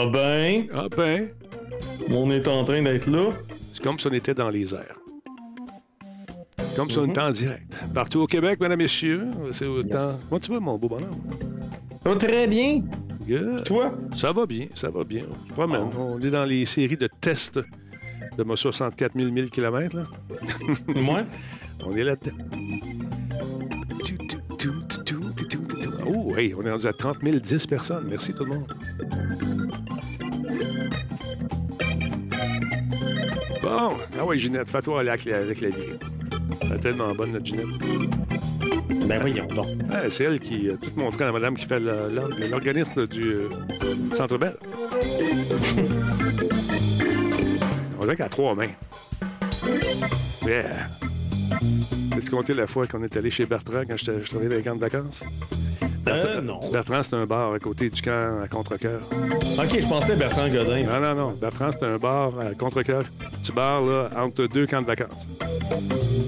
Ah ben, Ah ben, on est en train d'être là. c'est comme si on était dans les airs. Comme si on Mhm. était en direct. Partout au Québec, mesdames, messieurs, c'est autant... Yes. Comment tu vas, mon beau bonhomme? Ça va très bien. Good. Toi? Ça va bien, ça va bien. On promène. On est dans les séries de tests de ma 64 000 000 km. Là. Moi? On est là-dedans. Oh, hey, on est rendu à 30 010 personnes. Merci tout le monde. Bon, ah ouais, Ginette, fais-toi aller avec la, avec la vie. Elle est tellement bonne, notre Ginette. Ben voyons donc. C'est elle qui a tout montré à la madame qui fait l'organisme du euh, Centre Bell. On dirait qu'elle a trois mains. Yeah. As-tu compté la fois qu'on est allé chez Bertrand quand je je travaillais dans les camps de vacances? Bertrand, Euh, non. Bertrand, c'est un bar à côté du camp à Contrecoeur. Ok, je pensais Bertrand Godin. Non, non, non. Bertrand, c'est un bar à Contrecoeur. Petit bar, là, entre deux camps de vacances.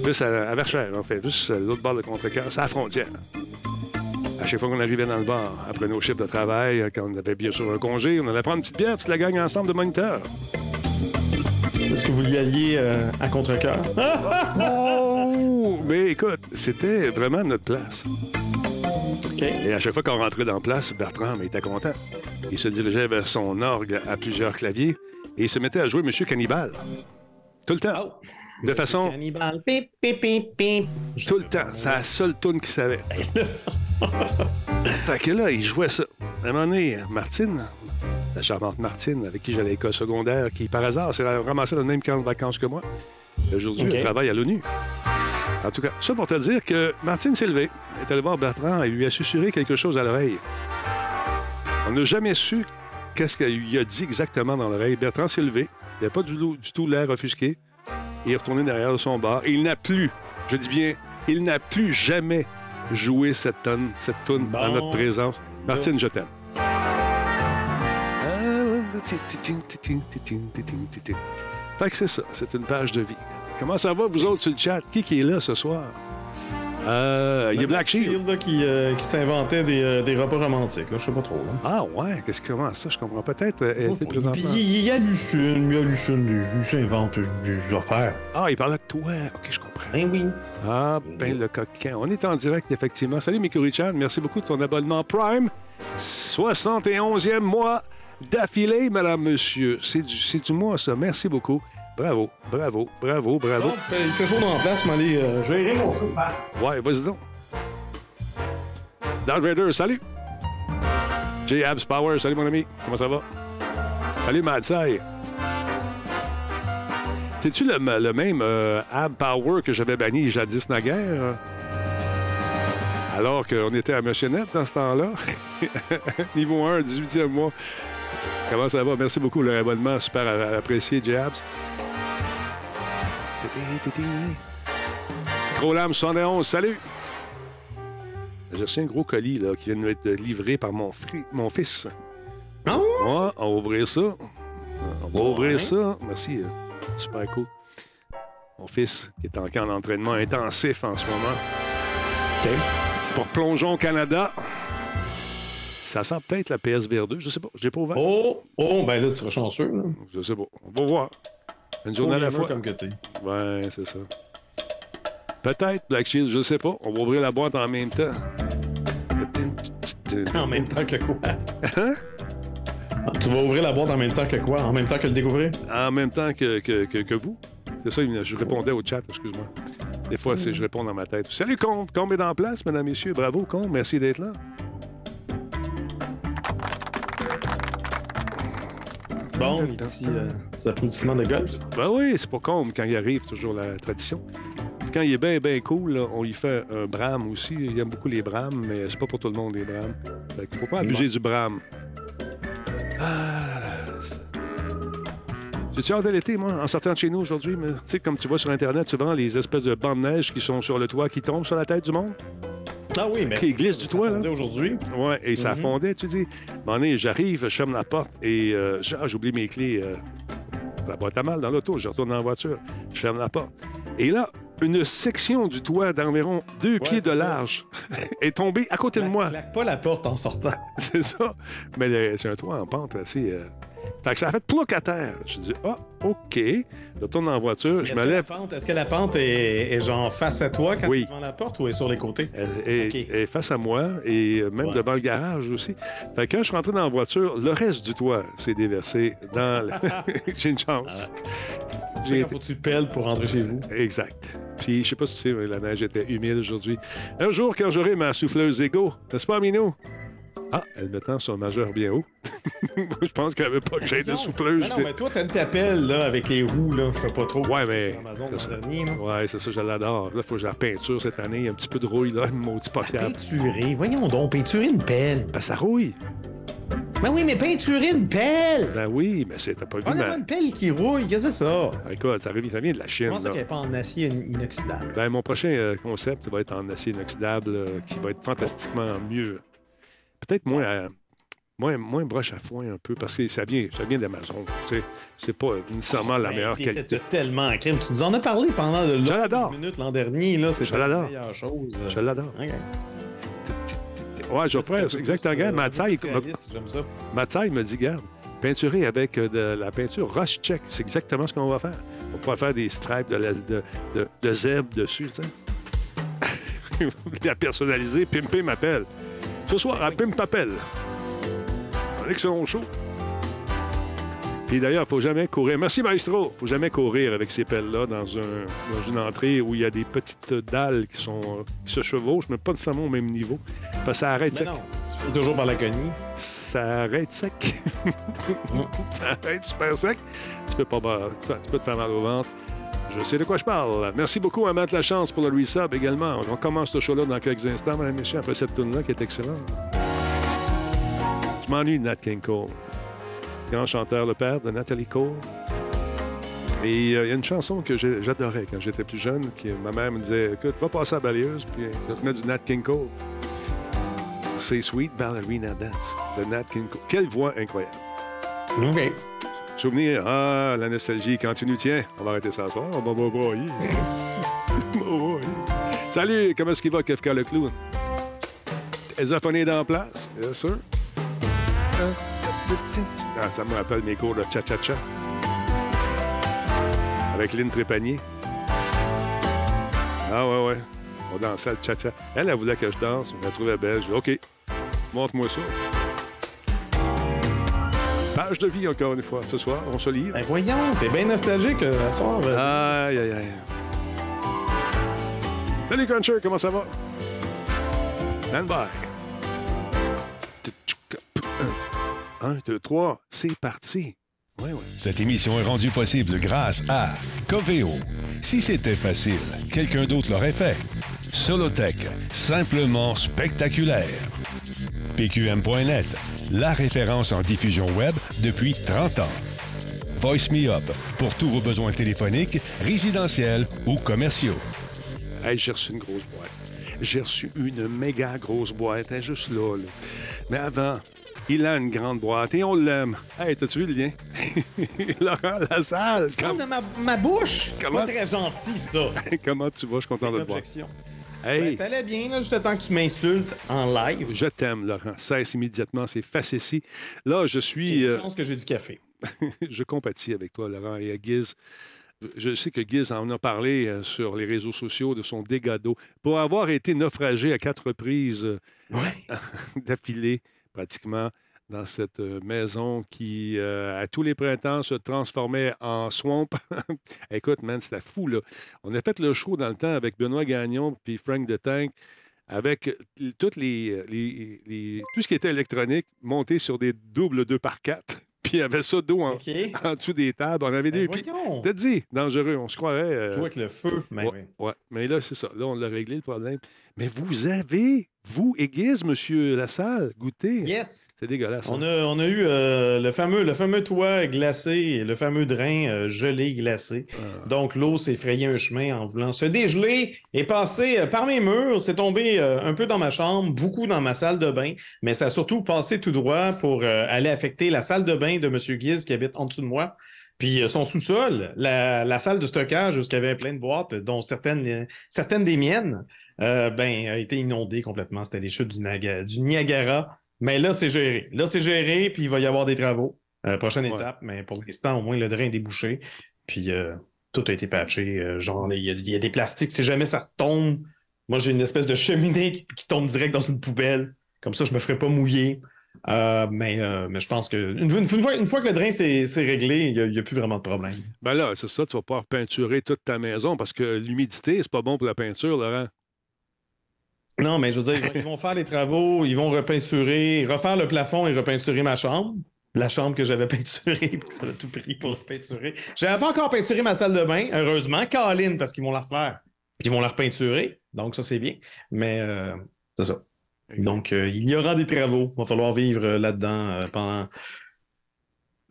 Juste à, à Verchères, en fait. Juste l'autre bar de Contrecoeur. C'est à la frontière. À chaque fois qu'on arrivait dans le bar, après nos chiffres de travail, quand on avait bien sûr un congé, on allait prendre une petite bière, toute la gang ensemble de moniteurs. Est-ce que vous lui alliez euh, à contre-cœur? Oh! Mais écoute, c'était vraiment notre place. Et à chaque fois qu'on rentrait dans la place, Bertrand mais, était content. Il se dirigeait vers son orgue à plusieurs claviers et il se mettait à jouer Monsieur Cannibal. Tout le temps. De façon Cannibal. Pip, pip, pip, pip. Tout le temps. C'est la seule tune qu'il savait. fait que là, il jouait ça. À un moment donné, Martine, la charmante Martine, avec qui j'allais à l'école secondaire, qui par hasard s'est ramassée dans le même camp de vacances que moi. Aujourd'hui, OK. elle travaille à l'ONU. En tout cas, ça pour te dire que Martine s'est levée, est allée voir Bertrand et lui a susurré quelque chose à l'oreille. On n'a jamais su qu'est-ce qu'il lui a dit exactement dans l'oreille. Bertrand s'est levé, il n'avait pas du, tout- du tout l'air offusqué. Il est retourné derrière son bar et il n'a plus, je dis bien, il n'a plus jamais joué cette tonne, cette toune Bon. en notre présence. Martine, je t'aime. Fait que c'est ça, c'est une page de vie. Comment ça va, vous autres, sur le chat? Qui qui est là ce soir? Euh, il y a Black Shield. là, qui, euh, qui s'inventait des, euh, des repas romantiques. Là. Je sais pas trop. Là. Ah ouais, qu'est-ce que comment ça? Je comprends peut-être. euh, présentement. il, il hallucine, il hallucine, il s'invente des affaires. Ah, il parlait de toi. OK, je comprends. Ben oui. Ah, ben le coquin. On est en direct, effectivement. Salut, Mikuri-chan. Merci beaucoup de ton abonnement Prime. 71e mois d'affilée, madame, monsieur. C'est du, c'est du ça. Merci beaucoup. Bravo, bravo, bravo, bravo. Fait chaud dans la place, mais allez, euh, gérer mon feu. Ouais, vas-y donc. Darth Vader, salut. J. Abs Power, salut, mon ami. Comment ça va? Salut, Madsai. T'es-tu le, le même euh, Ab Power que j'avais banni jadis naguère? Alors qu'on était à Motionnette dans ce temps-là? Niveau 1, 18e mois. Comment ça va? Merci beaucoup, le abonnement. Super apprécié, J. Abs. Gros lame 71, salut! J'ai reçu un gros colis là, qui vient de être livré par mon, fri- mon fils. Ah ouais? Ouais, on va ouvrir ça. On va ouvrir ça. Merci. euh, Super cool. Mon fils qui est en camp d'entraînement intensif en ce moment. OK. Pour Plongeon Canada. Ça sent peut-être la PSVR 2. Je sais pas. Je l'ai pas ouvert. Oh, oh, ben là, tu seras chanceux. Là. Je sais pas. On va voir. Une journée à la Gamer fois. comme que t'es. Ouais, c'est ça. Peut-être Black Shield, je sais pas. On va ouvrir la boîte en même temps. En même temps que quoi? Hein? Tu vas ouvrir la boîte en même temps que quoi? En même temps que le découvrir? En même temps que, que, que, que vous. C'est ça, je répondais au chat, excuse-moi. Des fois, c'est je réponds dans ma tête. Salut, Combe. Combe est en place, mesdames, messieurs. Bravo, Combe. Merci d'être là. Bon, petit euh, petit applaudissement de golf. Ben oui, c'est pas Combe quand il arrive, toujours la tradition. Puis Quand il est bien, bien cool, là, on lui fait un brame aussi. Il aime beaucoup les brames, mais c'est pas pour tout le monde, les brames. Fait qu'il faut pas abuser du brame. Ah, là, là, c'est- J'ai-tu hâte de l'été, moi, en sortant de chez nous aujourd'hui? mais Tu sais, comme tu vois sur Internet, souvent, les espèces de bancs de neige qui sont sur le toit, qui tombent sur la tête du monde, Ah oui, mais. qui glissent du toit, là. Aujourd'hui. Ouais, et ça Mhm. fondait, tu dis. Donné, j'arrive, je ferme la porte et euh, ah, j'oublie mes clés. euh, la boîte à mal dans l'auto, je retourne dans la voiture, je ferme la porte. Et là, une section du toit d'environ deux pieds de ça. large est tombée à côté de moi. Claque pas la porte en sortant. C'est ça. Mais le- c'est un toit en pente assez. euh, Fait que ça a fait plouc à terre. Je dis, ah, OK. Je retourne dans la voiture, je me lève. pente- Est-ce que la pente est, est genre face à toi quand Oui. tu es devant la porte ou est sur les côtés? Elle est, OK. elle est face à moi et même Ouais. devant le garage aussi. Fait que quand je suis rentré dans la voiture, le reste du toit s'est déversé dans. le- J'ai une chance. J'ai Quand été- tu pelles pour rentrer chez vous. Exact. Puis, je sais pas si tu sais, mais la neige était humide aujourd'hui. Un jour, quand j'aurai ma souffleuse Ego, n'est-ce pas, Minou? Ah, elle me tend son majeur bien haut. Moi, je pense qu'elle veut pas que j'aie de souffleuse. Non, non, mais toi, t'as une tapelle là, avec les roues, là. Je sais pas trop. Ouais, mais- c'est ça. Ouais, c'est ça, je l'adore. Là, il faut que j'ai la peinture cette année. Un petit peu de rouille, là, maudit pas fiable. Peinturer. Voyons donc, peinturer une pelle. Ben, ça rouille. Ben oui, mais peinturer une pelle! Ben oui, mais c'est- t'as pas vu On a ma... pas une pelle qui rouille, qu'est-ce que c'est ça? Écoute, ça, revient- ça vient de la Chine, ça là. qu'elle est pas en acier in- inoxydable? Ben, mon prochain euh, concept va être en acier inoxydable, euh, qui va être fantastiquement mieux. Peut-être moins, à- moins, moins broche à foin un peu, parce que ça vient, ça vient d'Amazon. C'est pas nécessairement la Ben, meilleure qualité. tellement en crime. Tu nous en as parlé pendant de l'adore. minutes l'an dernier, là. C'est Je l'adore. la meilleure chose. Je l'adore. Ouais, je faire exactement. Ça. Matsai me dit, garde, peinturer avec euh, de la peinture Rush Check, c'est exactement ce qu'on va faire. On pourra faire des stripes de, la- de, de, de zèbre dessus, tu sais. la personnaliser, Pimpé m'appelle. Ce soir, à Pimp m'appelle. Un excellent show. Puis d'ailleurs, il faut jamais courir. Merci, Maestro. faut jamais courir avec ces pelles-là dans, un, dans une entrée où il y a des petites dalles qui, sont, euh, qui se chevauchent, mais pas nécessairement au même niveau. Parce que ça arrête Mais sec. non, tu fais toujours par la cognée. Ça arrête sec. ça arrête super sec. Tu peux, pas, tu peux te faire mal au ventre. Je sais de quoi je parle. Merci beaucoup à Matt Lachance pour le resub également. On commence ce show-là dans quelques instants, madame et messieurs, après cette tune-là qui est excellente. Je m'ennuie de Nat King Cole. Grand chanteur, le père de Nathalie Cole. Et euh, il y a une chanson que j'adorais quand j'étais plus jeune, qui ma mère me disait Écoute, va passer à la balayeuse, puis je vais te mettre du Nat King Cole. C'est Sweet Ballerina Dance de Nat King Cole. Quelle voix incroyable. OK. Souvenir, ah, la nostalgie continue. Tiens, on va arrêter ça soir. On va broyer. Salut, comment est-ce qu'il va, Kefka le clown? Ezaphoné dans la place, bien sûr. Ah, ça me rappelle mes cours de cha-cha-cha. Avec Lynn Trépanier. Ah ouais, ouais. On dansait le cha-cha. Elle, elle voulait que je danse. On la trouvait belle. Je dis, OK, montre-moi ça. Page de vie, encore une fois, ce soir. On se livre. Ben voyons, t'es bien nostalgique euh, à soir. euh. Aïe, aïe, aïe. Salut, Cruncher, comment ça va? Stand by. Un, deux, trois, c'est parti. Ouais, ouais. Cette émission est rendue possible grâce à Coveo. Si c'était facile, quelqu'un d'autre l'aurait fait. Solotech, simplement spectaculaire. PQM.net, la référence en diffusion web depuis 30 ans. Voice Me Up, pour tous vos besoins téléphoniques, résidentiels ou commerciaux. Hey, j'ai reçu une grosse boîte. J'ai reçu une méga grosse boîte, elle est juste là, là. Mais avant, il a une grande boîte et on l'aime. Hey, t'as-tu vu le lien? Laurent Lassalle, Comme com- de ma, ma bouche! Comment- Pas très gentil, ça. comment tu vas? Je suis content de te voir. Hey, Ben, ça allait bien, là, juste le temps que tu m'insultes en live. je t'aime, Laurent. Cesse immédiatement, c'est facétie. Là, je suis... euh, Je pense que j'ai du café. je compatis avec toi, Laurent, et à Giz. Je sais que Giz en a parlé euh, sur les réseaux sociaux de son dégât d'eau. Pour avoir été naufragé à quatre reprises euh, Ouais. d'affilée, pratiquement, dans cette euh, maison qui, euh, à tous les printemps, se transformait en swamp. Écoute, man, c'était fou, là. On a fait le show dans le temps avec Benoît Gagnon puis Frank de Tank avec tout ce qui était électronique monté sur des doubles 2 par 4 Puis il y avait ça d'eau en, en dessous des tables. On avait Ben, des. Puis, t'as dit, dangereux, on se croirait. euh, Jouer avec le feu. Ben, Ouais, oui. ouais. Mais là, c'est ça. Là, on l'a réglé le problème. Mais vous avez, vous, aiguise, monsieur Lassalle, goûté. Yes. C'est dégueulasse. On hein? a, on a eu euh, le, fameux, le fameux toit glacé et le fameux drain euh, gelé glacé. Ah. Donc, l'eau s'est frayé un chemin en voulant se dégeler et passer euh, par mes murs. C'est tombé un peu dans ma chambre, beaucoup dans ma salle de bain, mais ça a surtout passé tout droit pour aller affecter la salle de bain de M. Guiz qui habite en dessous de moi. Puis son sous-sol, la, salle de stockage où il y avait plein de boîtes, dont certaines, certaines des miennes, ben, a été inondée complètement. C'était les chutes du, du Niagara. Mais là, c'est géré. Là, c'est géré, puis il va y avoir des travaux. prochaine étape, mais pour l'instant, au moins, le drain est débouché. Puis tout a été patché. genre, il y, a des plastiques. Si jamais ça tombe, moi, j'ai une espèce de cheminée qui, tombe direct dans une poubelle. Comme ça, je me ferai pas mouiller. Euh, mais, euh, mais je pense que une, fois, une fois, que le drain s'est réglé, il n'y a, plus vraiment de problème. Ben là, c'est ça, tu vas pouvoir peinturer toute ta maison parce que l'humidité, c'est pas bon pour la peinture, Laurent. Non, mais je veux dire, ils vont, faire les travaux, ils vont repeinturer, refaire le plafond et repeinturer ma chambre. La chambre que j'avais peinturée, ça a tout pris pour peinturer. J'avais pas encore peinturé ma salle de bain, heureusement. Caroline, parce qu'ils vont la refaire. Puis ils vont la repeinturer. Donc, ça, c'est bien. Mais euh, c'est ça. Donc, euh, il y aura des travaux. Il va falloir vivre euh, là-dedans pendant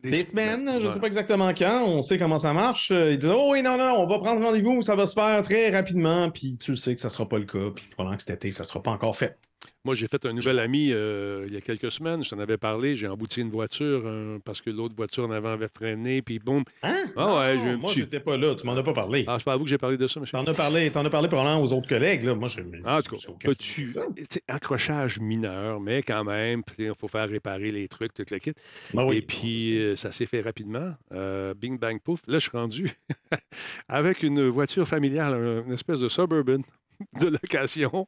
des, semaines. Je ne sais pas exactement quand. On sait comment ça marche. Ils disent Oh oui, non, non, on va prendre rendez-vous. Ça va se faire très rapidement. Puis tu sais que ça ne sera pas le cas. Puis probablement que cet été, ça ne sera pas encore fait. Moi, j'ai fait un nouvel ami euh, il y a quelques semaines. Je t'en avais parlé. J'ai embouti une voiture parce que l'autre voiture en avant avait freiné. Puis boum. Hein? Ah ouais, j'ai Moi, je n'étais pas là. Tu m'en as pas parlé. Ah, c'est pas à vous que j'ai parlé de ça, monsieur. T'en as parlé, en as parlé probablement aux autres collègues. Là. Moi, j'ai. Ah, en tout cas. Accrochage mineur, mais quand même, il faut faire réparer les trucs, toute la kit. Ben Et puis, euh, ça s'est fait rapidement. Euh, bing, bang, pouf. Là, je suis rendu avec une voiture familiale, une espèce de suburban de location.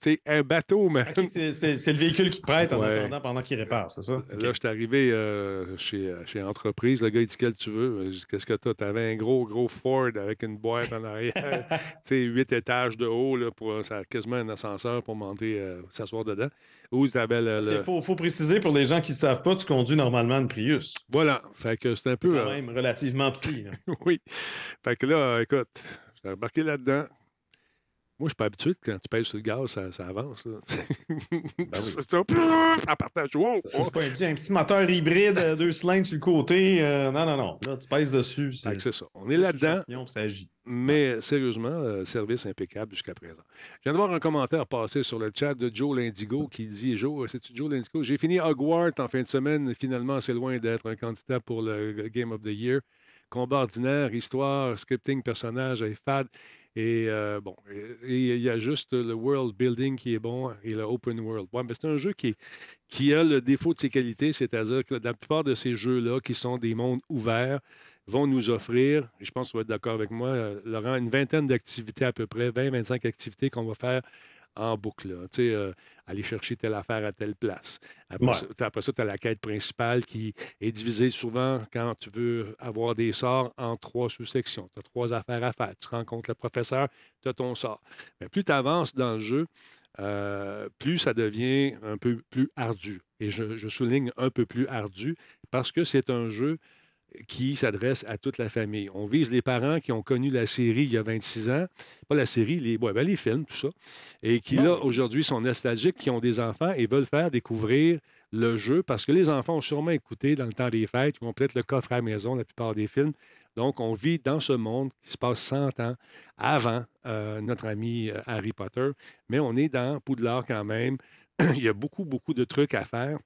C'est un bateau, mais. c'est le véhicule qui te prête en attendant pendant qu'il répare, c'est ça? Là, je suis arrivé euh, chez, chez Entreprise. Le gars, il dit Quel tu veux? Qu'est-ce que tu as Tu avais un gros, gros Ford avec une boîte en arrière. tu sais, huit étages de haut, là, pour, ça quasiment un ascenseur pour monter, euh, s'asseoir dedans. Ou le. Il faut, faut, préciser pour les gens qui ne savent pas, tu conduis normalement une Prius. Voilà. Fait que c'est un peu. quand euh, même relativement petit. oui. Fait que là, écoute, j'ai embarqué là-dedans. Moi, je suis pas habitué quand tu pèses sur le gaz, ça, ça avance. ben partage. C'est pas un, petit moteur hybride, euh, deux cylindres sur le côté. Euh, non, non, non. Là, tu pèses dessus. C'est ça. On est là-dedans. Mais sérieusement, euh, service impeccable jusqu'à présent. Je viens de voir un commentaire passer sur le chat de Joe Lindigo qui dit Joe, c'est-tu Joe Lindigo? J'ai fini Hogwarts en fin de semaine. Finalement, c'est loin d'être un candidat pour le Game of the Year. Combat ordinaire, histoire, scripting, personnage, fad. Et euh, bon, il y a juste le world building qui est bon et le open world. Ouais, mais c'est un jeu qui, qui a le défaut de ses qualités, c'est-à-dire que la plupart de ces jeux-là, qui sont des mondes ouverts, vont nous offrir, et je pense que vous êtes d'accord avec moi, euh, Laurent, une vingtaine d'activités à peu près, 20-25 activités qu'on va faire en boucle. Tu sais, euh, aller chercher telle affaire à telle place. Après, ça, tu as la quête principale qui est divisée souvent quand tu veux avoir des sorts en trois sous-sections. Tu as trois affaires à faire. Tu rencontres le professeur, tu as ton sort. Mais plus tu avances dans le jeu, euh, plus ça devient un peu plus ardu. Et je, je souligne un peu plus ardu parce que c'est un jeu qui s'adresse à toute la famille. On vise les parents qui ont connu la série il y a 26 ans, pas la série, les, ben, les films, tout ça, et qui, là, aujourd'hui, sont nostalgiques, qui ont des enfants et veulent faire découvrir le jeu parce que les enfants ont sûrement écouté dans le temps des fêtes, ils ont peut-être le coffre à la maison, la plupart des films. Donc, on vit dans ce monde qui se passe 100 ans avant euh, notre ami euh, Harry Potter, mais on est dans Poudlard quand même. Il y a beaucoup, beaucoup de trucs à faire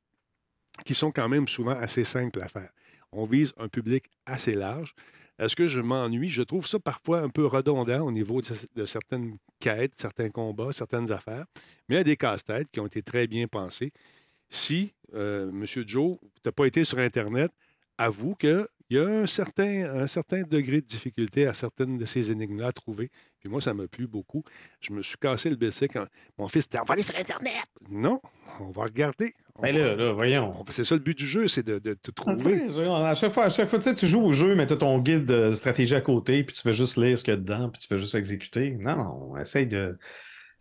qui sont quand même souvent assez simples à faire on vise un public assez large. Est-ce que je m'ennuie? Je trouve ça parfois un peu redondant au niveau de, certaines quêtes, certains combats, certaines affaires, mais il y a des casse-têtes qui ont été très bien pensés. Si, euh, M. Joe, tu n'as pas été sur Internet, avoue qu'il y a un certain, un certain degré de difficulté à certaines de ces énigmes-là à trouver. Puis moi, ça m'a plu beaucoup. Je me suis cassé le BC quand mon fils était « On va aller sur Internet! » Non, on va regarder. Mais ben là, là, voyons. C'est ça le but du jeu, c'est de, te trouver. à chaque fois, à chaque fois tu joues au jeu, mais tu as ton guide de stratégie à côté, puis tu fais juste lire ce qu'il y a dedans, puis tu fais juste exécuter. Non, non, on essaye de,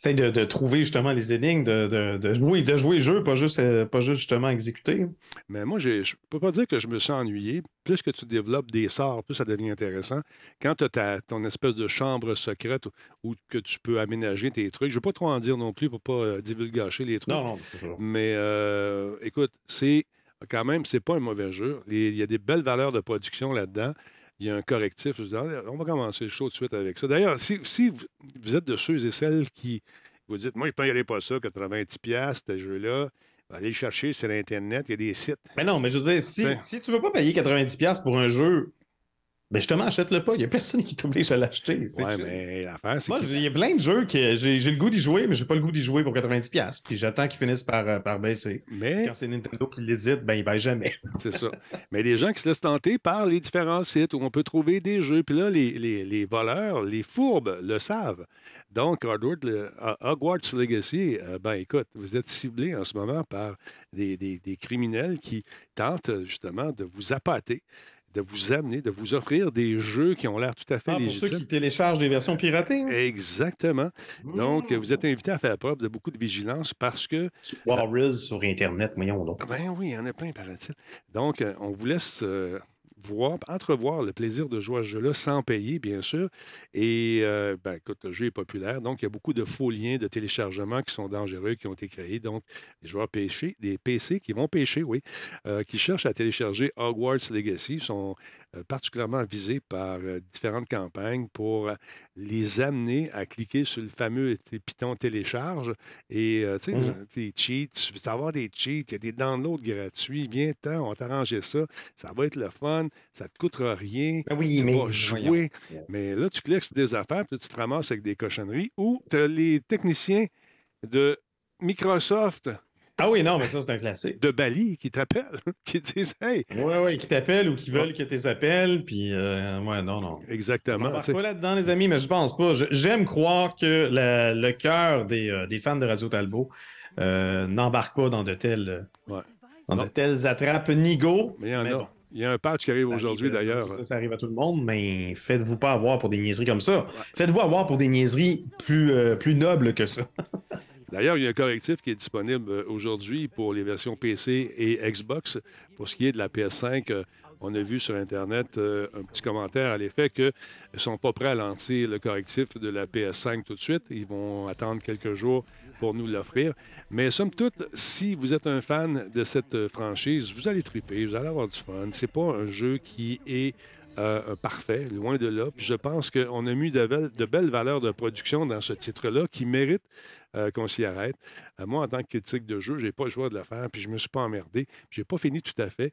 essaye de, trouver justement les énigmes, de, de, jouer, de jouer le jeu, pas juste, euh, pas juste justement exécuter. Mais moi, je ne peux pas dire que je me suis ennuyé. Plus que tu développes des sorts, plus ça devient intéressant. Quand tu as ton espèce de chambre secrète où, que tu peux aménager tes trucs, je ne veux pas trop en dire non plus pour ne pas euh, divulgacher les trucs. Non, non, Mais euh, écoute, c'est quand même, c'est pas un mauvais jeu. Il y a des belles valeurs de production là-dedans il y a un correctif. on va commencer le show tout de suite avec ça. D'ailleurs, si, vous êtes de ceux et celles qui vous dites, moi, je ne paierai pas ça, 90$, ce jeu-là, allez le chercher sur Internet, il y a des sites. Mais non, mais je veux dire, si, si tu ne veux pas payer 90$ pour un jeu Ben justement, achète-le pas. Il n'y a personne qui t'oblige à l'acheter. Ouais, mais l'affaire, c'est Moi, il y a plein de jeux que j'ai j'ai le goût d'y jouer, mais j'ai pas le goût d'y jouer pour 90$. Puis j'attends qu'ils finissent par, euh, par baisser. mais Quand c'est Nintendo qui l'hésite, ben il baisse jamais. c'est ça. Mais des gens qui se laissent tenter par les différents sites où on peut trouver des jeux. Puis là, les, les- les voleurs, les fourbes le savent. Donc, Hogwarts, le- Hogwarts Legacy, euh, ben écoute, vous êtes ciblé en ce moment par des, des- des criminels qui tentent justement de vous appâter, de vous amener, de vous offrir des jeux qui ont l'air tout à fait Ah, pour ceux légitimes. qui téléchargent des versions piratées. hein? Exactement. Donc, Mmh. vous êtes invité à faire preuve de beaucoup de vigilance parce que Warriors sur Internet, voyons donc. Ben oui, il y en a plein, paraît-il. Donc, euh, on vous laisse euh, voir, entrevoir le plaisir de jouer à ce jeu-là sans payer, bien sûr. Et, euh, ben, écoute, le jeu est populaire. Donc, il y a beaucoup de faux liens de téléchargement qui sont dangereux, qui ont été créés. Donc, les joueurs pêchés, des PC qui vont pêcher, oui, euh, qui cherchent à télécharger Hogwarts Legacy sont euh, particulièrement visés par euh, différentes campagnes pour les amener à cliquer sur le fameux piton télécharge et, tu sais, Mhm. des cheats, tu veux avoir des cheats, il y a des downloads gratuits, viens-t'en, on va t'arranger ça, ça va être le fun, ça te coûtera rien, Ben oui, tu mais. vas jouer. voyons. Mais là, tu cliques sur des affaires, puis tu te ramasses avec des cochonneries, ou tu as les techniciens de Microsoft, Ah oui, non, mais ça, c'est un classique. de Bali, qui t'appellent, qui disent Hey, Oui, oui, qui t'appellent ou qui veulent que tu les appelles. Puis, euh, ouais, non, non. On exactement. sais. pas là-dedans, les amis, mais je pense pas. J'aime croire que la- le cœur des, euh, des fans de Radio Talbot euh, n'embarque pas dans de telles, Ouais. dans de telles attrapes nigo. Mais il y en a. bon. Il y a un patch qui arrive aujourd'hui, euh, d'ailleurs. Ça, ça arrive à tout le monde, mais faites-vous pas avoir pour des niaiseries comme ça. Faites-vous avoir pour des niaiseries plus, euh, plus nobles que ça. D'ailleurs, il y a un correctif qui est disponible euh, aujourd'hui pour les versions PC et Xbox. Pour ce qui est de la PS5, euh, on a vu sur Internet euh, un petit commentaire à l'effet qu'ils ne sont pas prêts à lancer le correctif de la PS5 tout de suite. Ils vont attendre quelques jours pour nous l'offrir. Mais somme toute, si vous êtes un fan de cette euh, franchise, vous allez triper, vous allez avoir du fun. C'est pas un jeu qui est euh, parfait, loin de là. Je pense qu'on a mis de, belles- valeurs de production dans ce titre-là qui mérite euh, qu'on s'y arrête. Euh, moi, en tant que critique de jeu, j'ai pas le choix de le faire, puis je me suis pas emmerdé. J'ai pas fini tout à fait.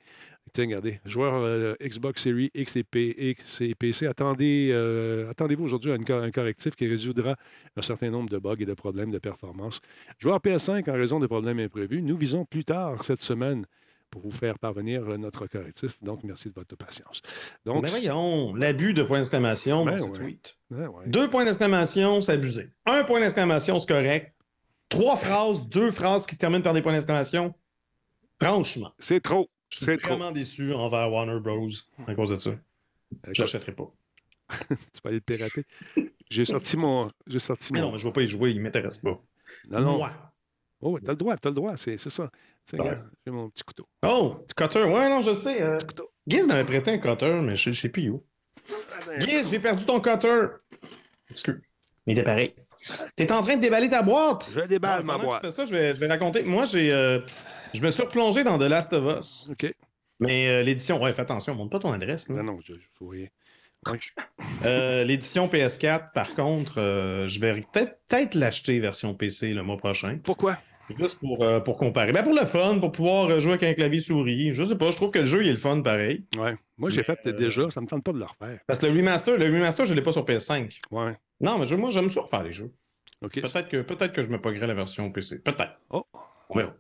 Tiens, regardez, joueur euh, Xbox Series X et, P- X et PC, attendez, euh, attendez-vous aujourd'hui à un correctif qui résoudra un certain nombre de bugs et de problèmes de performance. Joueur PS5, en raison de problèmes imprévus, nous visons plus tard cette semaine pour vous faire parvenir euh, notre correctif. Donc, merci de votre patience. Donc, Mais voyons, l'abus de points d'exclamation Ben dans ce tweet. ouais. Deux points d'exclamation, c'est abusé. Un point d'exclamation, c'est correct. Trois phrases, deux phrases qui se terminent par des points d'exclamation. Franchement, c'est trop. je suis trop. vraiment déçu envers Warner Bros. à cause de ça. Je l'achèterai pas. tu peux aller le pirater. J'ai sorti mon. J'ai sorti Mais mon. non, mais je ne vais pas y jouer, il m'intéresse pas. non, non. Moi. Oh, ouais, t'as le droit, t'as le droit, c'est ça. Ouais. j'ai mon petit couteau. Oh, du cutter. Ouais, non, je sais. euh, m'avait prêté un cutter, mais je ne sais plus où. Giz, j'ai perdu ton cutter. Excuse. Mais il était pareil. T'es en train de déballer ta boîte. Je déballe ma boîte. fais ça, je vais, je vais raconter. Moi, j'ai, euh, je me suis replongé dans The Last of Us. OK. Mais euh, l'édition, ouais, fais attention, montre pas ton adresse. là. Non, non, je, je rien. Ouais. Euh, l'édition PS4, par contre, je vais peut-être peut-être l'acheter version PC le mois prochain. Pourquoi? Juste pour, euh, pour comparer. Ben pour le fun, pour pouvoir euh, jouer avec un clavier souris. Je sais pas, je trouve que le jeu il est le fun pareil. Ouais. Moi, j'ai fait euh, déjà, ça me tente pas de le refaire. Parce que le remaster, le remaster, je l'ai pas sur PS5. Ouais. Non, mais je- moi j'aime ça refaire les jeux. Peut-être que, peut-être que je me poguerai la version PC. Peut-être. Oh. On verra.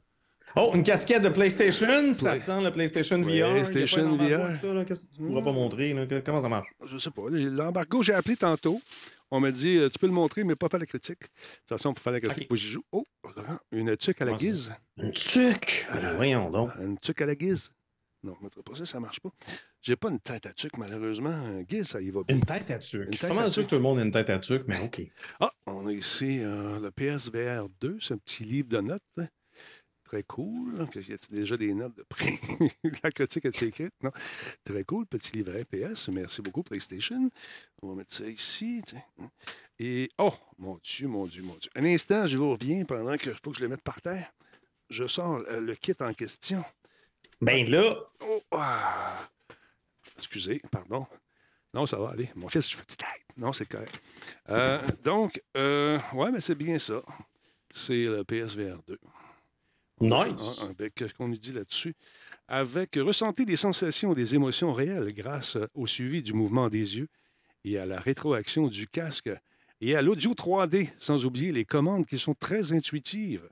Oh, une casquette de PlayStation, ça sent le PlayStation VR. PlayStation VR. Qu'est-ce que tu pourras pas montrer? là? Que- Comment ça marche? Je sais pas. L'embargo, j'ai appelé tantôt. On m'a dit, euh, tu peux le montrer, mais pas faire la critique. De toute façon, pour faire la critique, OK. faut que j'y joue. Oh, une tuque à la guise. Une tuque! Ben, voyons donc. Une tuque à la guise. Non, je ne mettrai pas ça, ça marche pas. J'ai pas une tête à tuque, malheureusement. Un guise, ça y va bien. Une tête à tuque. Je suis pas mal sûr que tout le monde a une tête à tuque, mais OK. Ah, on a ici euh, le PSVR 2, c'est un petit livre de notes. Très cool. Y a déjà des notes de prix? La critique est écrite, non? Très cool, petit livret PS. Merci beaucoup, PlayStation. On va mettre ça ici. tiens. Et, oh, mon Dieu, mon Dieu, mon Dieu. Un instant, je vous reviens pendant que faut que je le mette par terre. Je sors euh, le kit en question. Ben là, Oh, ah. Excusez, pardon. Non, ça va aller. Mon fils, je fais tête. Non, c'est correct. Euh, donc, euh, ouais, mais c'est bien ça. C'est le PSVR 2. Nice. Avec, qu'est-ce qu'on nous dit là-dessus? Avec ressentir des sensations, des émotions réelles grâce au suivi du mouvement des yeux et à la rétroaction du casque et à l'audio 3D, sans oublier les commandes qui sont très intuitives.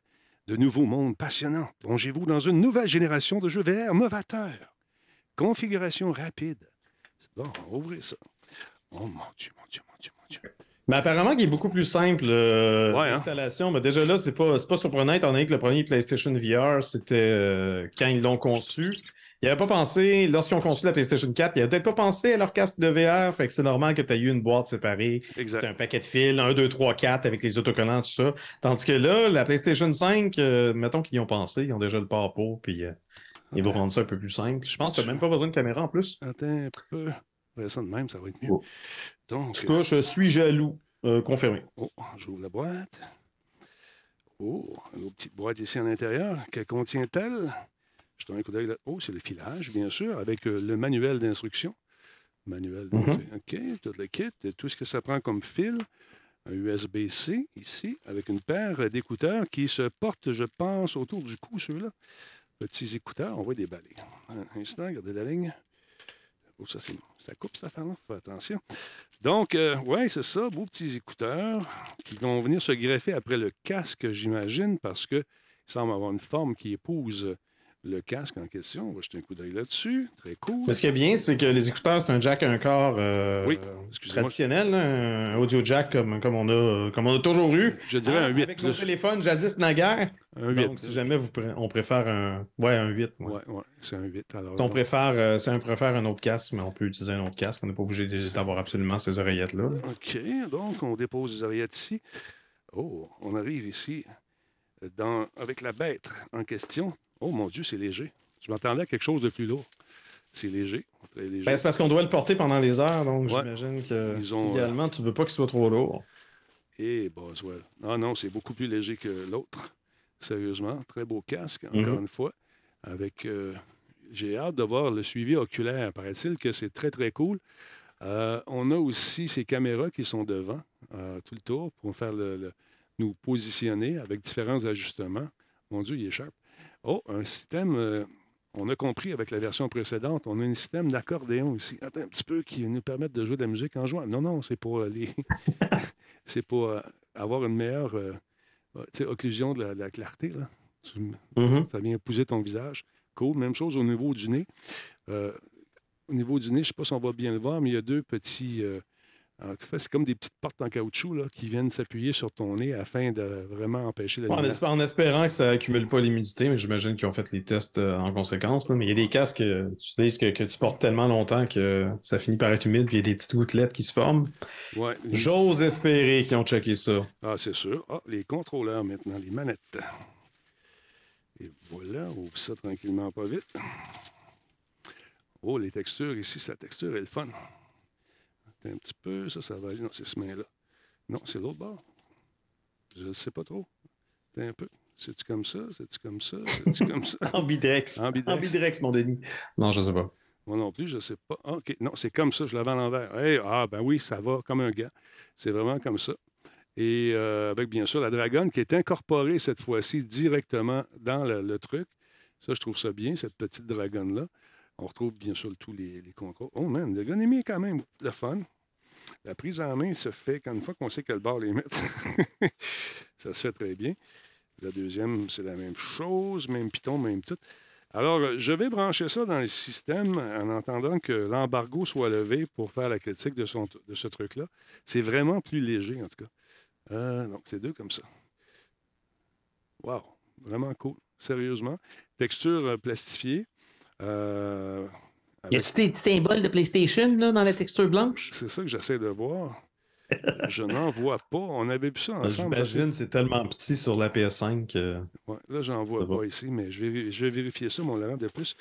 De nouveaux mondes passionnants. Plongez-vous dans une nouvelle génération de jeux VR novateurs. Configuration rapide. Bon, on va ouvrir ça. Oh mon Dieu, mon Dieu, mon Dieu, mon Dieu. Mais apparemment, il est beaucoup plus simple euh, Ouais, hein? l'installation. Mais déjà là, c'est pas, pas surprenant, étant donné que le premier PlayStation VR, c'était euh, quand ils l'ont conçu. Ils n'avaient pas pensé, lorsqu'ils ont conçu la PlayStation 4, ils n'avaient peut-être pas pensé à leur casque de VR. Fait que c'est normal que tu aies eu une boîte séparée. Exact. C'est un paquet de fils, 1, 2, 3, 4 avec les autocollants, tout ça. Tandis que là, la PlayStation 5, euh, mettons qu'ils y ont pensé, ils ont déjà le port pour, puis euh, ils vont rendre ça un peu plus simple. Je pense que tu n'as même pas besoin de caméra en plus. Attends un peu. Ça de même, ça va être mieux. Oh. En Donc, tout cas, je suis jaloux. Euh, confirmé? oh, j'ouvre la boîte. Oh, une petite boîte ici à l'intérieur. Que contient-elle? Je donne un coup d'œil là. Oh, c'est le filage, bien sûr, avec euh, le manuel d'instruction. Manuel d'instruction. OK, tout le kit, tout ce que ça prend comme fil. Un USB-C ici, avec une paire d'écouteurs qui se portent, je pense, autour du cou, ceux-là. Petits écouteurs, on va déballer. Un instant, regardez la ligne. Oh, ça, c'est ça coupe, cette affaire-là. Fais attention. Donc, euh, ouais, c'est ça, beaux petits écouteurs qui vont venir se greffer après le casque, j'imagine, parce que il semble avoir une forme qui épouse le casque en question. On va jeter un coup d'œil là-dessus. Très cool. Mais ce qui est bien, c'est que les écouteurs, c'est un jack à un corps euh, Oui, euh, traditionnel, là, un audio jack comme, comme, on a, comme on a toujours eu. Je dirais un 8 Avec nos plus. téléphones jadis naguère. Un 8. Donc, si jamais vous on préfère un. Ouais, un 8. ouais. Ouais, ouais, c'est un 8. Alors, Si on préfère, euh, si on préfère un autre casque, mais on peut utiliser un autre casque. On n'est pas obligé d'avoir absolument ces oreillettes-là. OK, donc on dépose les oreillettes ici. Oh, on arrive ici dans, avec la bête en question. Oh mon Dieu, c'est léger. Je m'attendais à quelque chose de plus lourd. C'est léger, très léger. Ben, c'est parce qu'on doit le porter pendant les heures, donc Ouais. j'imagine que Ils ont, euh, idéalement, tu veux pas qu'il soit trop lourd. Et Boswell. Ah non, c'est beaucoup plus léger que l'autre. Sérieusement, très beau casque, encore Mhm. une fois. Avec, euh, j'ai hâte de voir le suivi oculaire. Paraît-il que c'est très, très cool. Euh, on a aussi ces caméras qui sont devant euh, tout le tour pour faire le, le- nous positionner avec différents ajustements. Mon Dieu, il est sharp. Oh, un système, euh, on a compris avec la version précédente, on a un système d'accordéon ici. Attends un petit peu qui nous permettre de jouer de la musique en jouant. Non, non, c'est pour les. c'est pour euh, avoir une meilleure euh, sais, occlusion de la, de la clarté. Là. Tu- Mhm. ça vient épouser ton visage. Cool. Même chose au niveau du nez. Au niveau du nez, je ne sais pas si on va bien le voir, mais il y a deux petits. En tout cas, c'est comme des petites portes en caoutchouc là, qui viennent s'appuyer sur ton nez afin de vraiment empêcher la En, en espérant que ça accumule pas l'humidité, mais j'imagine qu'ils ont fait les tests euh, en conséquence. là. Mais il y a des casques euh, tu utilises que, que tu portes tellement longtemps que ça finit par être humide, puis il y a des petites gouttelettes qui se forment. Ouais. J'ose espérer qu'ils ont checké ça. Ah, c'est sûr. Ah, les contrôleurs maintenant, les manettes. Et voilà, on ouvre ça tranquillement, pas vite. Oh, les textures ici, sa texture est le fun. Attends un petit peu, ça, ça va aller. Non, c'est ce main-là. Non, c'est l'autre bord. Je ne sais pas trop. Attends un peu. C'est-tu comme ça? C'est-tu comme ça? C'est-tu comme ça? Ambidex. Ambidex. Ambidex, mon Denis. Non, je sais pas. Moi non plus, je ne sais pas. Ah, OK, non, c'est comme ça, je l'avais à l'envers. Hey, ah, ben oui, ça va comme un gars. C'est vraiment comme ça. Et euh, avec, bien sûr, la dragonne qui est incorporée cette fois-ci directement dans le, le truc. Ça, je trouve ça bien, cette petite dragonne-là. On retrouve, bien sûr, tous les, les contrôles. Oh, man, l'ergonomie est quand même le fun. La prise en main se fait quand une fois qu'on sait quel bord les mettre. ça se fait très bien. La deuxième, c'est la même chose, même piton, même tout. Alors, euh, je vais brancher ça dans le système en attendant que l'embargo soit levé pour faire la critique de, ce truc-là. C'est vraiment plus léger, en tout cas. Euh, donc, c'est deux comme ça. Wow! Vraiment cool. Sérieusement. Texture euh, plastifiée. Euh, Y avec- a-tu des petits symboles de PlayStation là, dans la texture blanche? C'est ça que j'essaie de voir. Je n'en vois pas. On avait vu ça ensemble. J'imagine c'est tellement petit sur la PS5 que. Ouais, là, j'en vois va. pas ici, mais je vais, je vais vérifier ça, mon Laurent, de plus.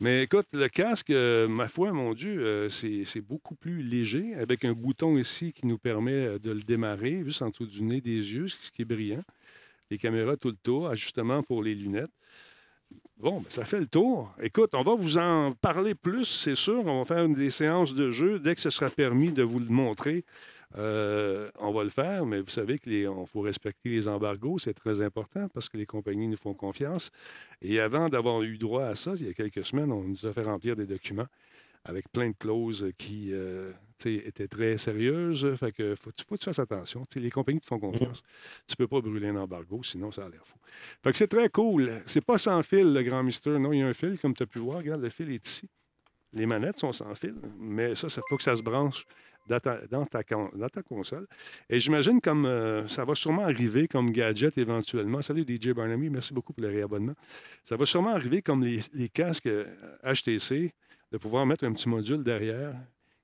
Mais écoute, le casque, euh, ma foi, mon Dieu, euh, c'est c'est beaucoup plus léger, avec un bouton ici qui nous permet euh, de le démarrer, juste en dessous du nez, des yeux, ce qui est brillant. Les caméras tout le tour, ajustement pour les lunettes. Bon, ben, ça fait le tour. Écoute, on va vous en parler plus, c'est sûr. On va faire une des séances de jeu. Dès que ce sera permis de vous le montrer, euh, on va le faire, mais vous savez qu'il faut respecter les embargos. C'est très important parce que les compagnies nous font confiance. Et avant d'avoir eu droit à ça, il y a quelques semaines, on nous a fait remplir des documents avec plein de clauses qui euh, étaient très sérieuses. Fait que faut, faut que tu fasses attention. les compagnies te font confiance. Tu peux pas brûler un embargo, sinon ça a l'air fou. Fait que c'est très cool. C'est pas sans fil, le grand Mister. Non, il y a un fil, comme tu as pu voir. Regarde, le fil est ici. Les manettes sont sans fil, mais ça, ça faut que ça se branche dans ta, dans ta, console. Et j'imagine comme euh, ça va sûrement arriver comme gadget éventuellement. Salut DJ Barnamy, merci beaucoup pour le réabonnement. Ça va sûrement arriver comme les, les casques HTC de pouvoir mettre un petit module derrière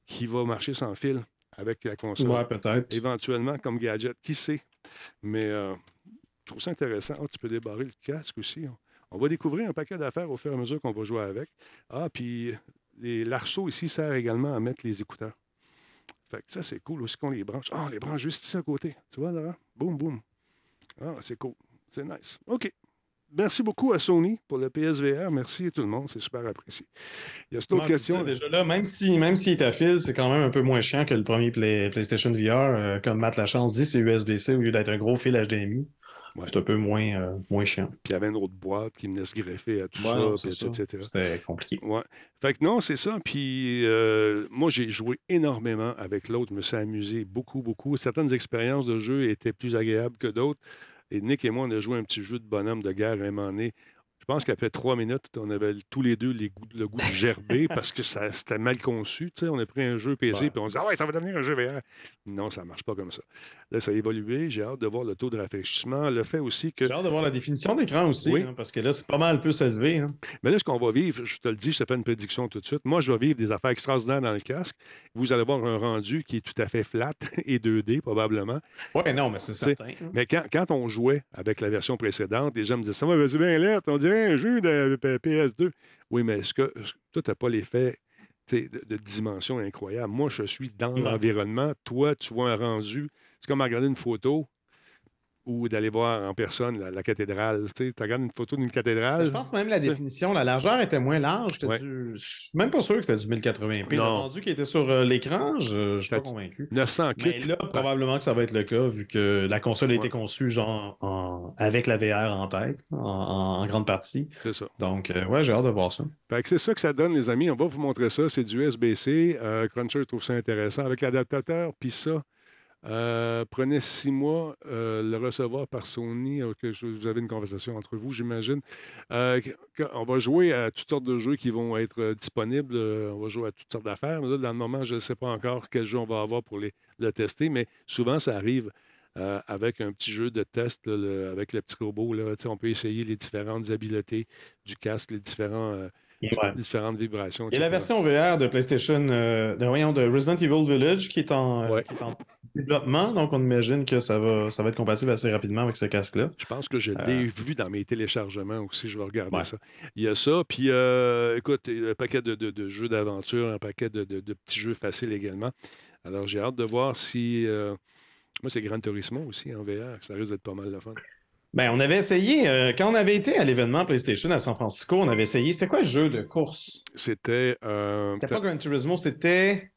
qui va marcher sans fil avec la console. Ouais, peut-être. Éventuellement, comme gadget. Qui sait? Mais euh, je trouve ça intéressant. Oh, tu peux débarrer le casque aussi. On va découvrir un paquet d'affaires au fur et à mesure qu'on va jouer avec. Ah, puis l'arceau ici sert également à mettre les écouteurs. Fait que ça, c'est cool aussi qu'on les branche? Ah, on les branche juste ici à côté. Tu vois, là? Boum, boum. Ah, c'est cool. C'est nice. OK. Merci beaucoup à Sony pour le PSVR. Merci à tout le monde. C'est super apprécié. Il y a cette autre question? déjà là, même s'il même est à fil, c'est quand même un peu moins chiant que le premier PlayStation VR. Euh, comme Matt Lachance dit, c'est USB-C au lieu d'être un gros fil HDMI. C'est un peu moins, euh, moins chiant. Puis il y avait une autre boîte qui venait se greffer à tout ça, etc. C'était compliqué. Ouais. Fait que non, c'est ça. Puis euh, moi, j'ai joué énormément avec l'autre. Je me suis amusé beaucoup, beaucoup. Certaines expériences de jeu étaient plus agréables que d'autres. Et Nick et moi, on a joué un petit jeu de bonhomme de guerre à un moment donné. Je pense qu'après trois minutes, on avait tous les deux le goût de gerber parce que ça, c'était mal conçu. On a pris un jeu PC et on dit Ah ouais, ça va devenir un jeu VR. Non, ça ne marche pas comme ça. Là, ça a évolué. J'ai hâte de voir le taux de rafraîchissement. Le fait aussi que. J'ai hâte de voir la définition d'écran aussi, oui. Hein, parce que là, c'est pas mal plus élevé. Hein. Mais là, ce qu'on va vivre, je te le dis, je te fais une prédiction tout de suite. Moi, je vais vivre des affaires extraordinaires dans le casque. Vous allez voir un rendu qui est tout à fait flat et 2D, probablement. Oui, non, mais c'est certain. Hein. Mais quand, quand, on jouait avec la version précédente, les gens me disaient Ça va, c'est bien lettre, on dirait un jeu de PS2. Oui, mais est-ce que toi, tu n'as pas l'effet de, de, dimension incroyable? Moi, je suis dans l'environnement. Toi, tu vois un rendu. C'est comme regarder une photo ou d'aller voir en personne la, cathédrale. Tu sais, regardes une photo d'une cathédrale. Je pense même la définition, la largeur était moins large. Je ne suis même pas sûr que c'était du 1080p. Le rendu qui était sur euh, l'écran, je suis pas convaincu. 900 Mais là, probablement que ça va être le cas, vu que la console a été conçue genre avec la VR en tête, en, grande partie. C'est ça. Donc, euh, ouais, j'ai hâte de voir ça. c'est ça que ça donne, les amis. On va vous montrer ça. C'est du USB-C. Euh, Cruncher trouve ça intéressant. Avec l'adaptateur, puis ça, euh, prenez six mois euh, le recevoir par Sony. que vous avez une conversation entre vous, j'imagine. Euh, on va jouer à toutes sortes de jeux qui vont être disponibles. on va jouer à toutes sortes d'affaires. Dans le moment, je ne sais pas encore quel jeu on va avoir pour les, le tester, mais souvent, ça arrive. avec un petit jeu de test, avec le petit robot, on peut essayer les différentes habiletés du casque, les différents différentes vibrations. Il y a la version VR de PlayStation, de, de Resident Evil Village qui est en, développement, donc on imagine que ça va, ça va être compatible assez rapidement avec ce casque-là. Je pense que je l'ai euh, vu dans mes téléchargements aussi, je vais regarder ça. Il y a ça, puis euh, écoute, un paquet de, jeux d'aventure, un paquet de, petits jeux faciles également. Alors j'ai hâte de voir si... Euh, moi, c'est Gran Turismo aussi en VR, ça risque d'être pas mal de fun. Ben, on avait essayé, quand on avait été à l'événement PlayStation à San Francisco, on avait essayé, c'était quoi le jeu de course? C'était... c'était pas Gran Turismo, c'était...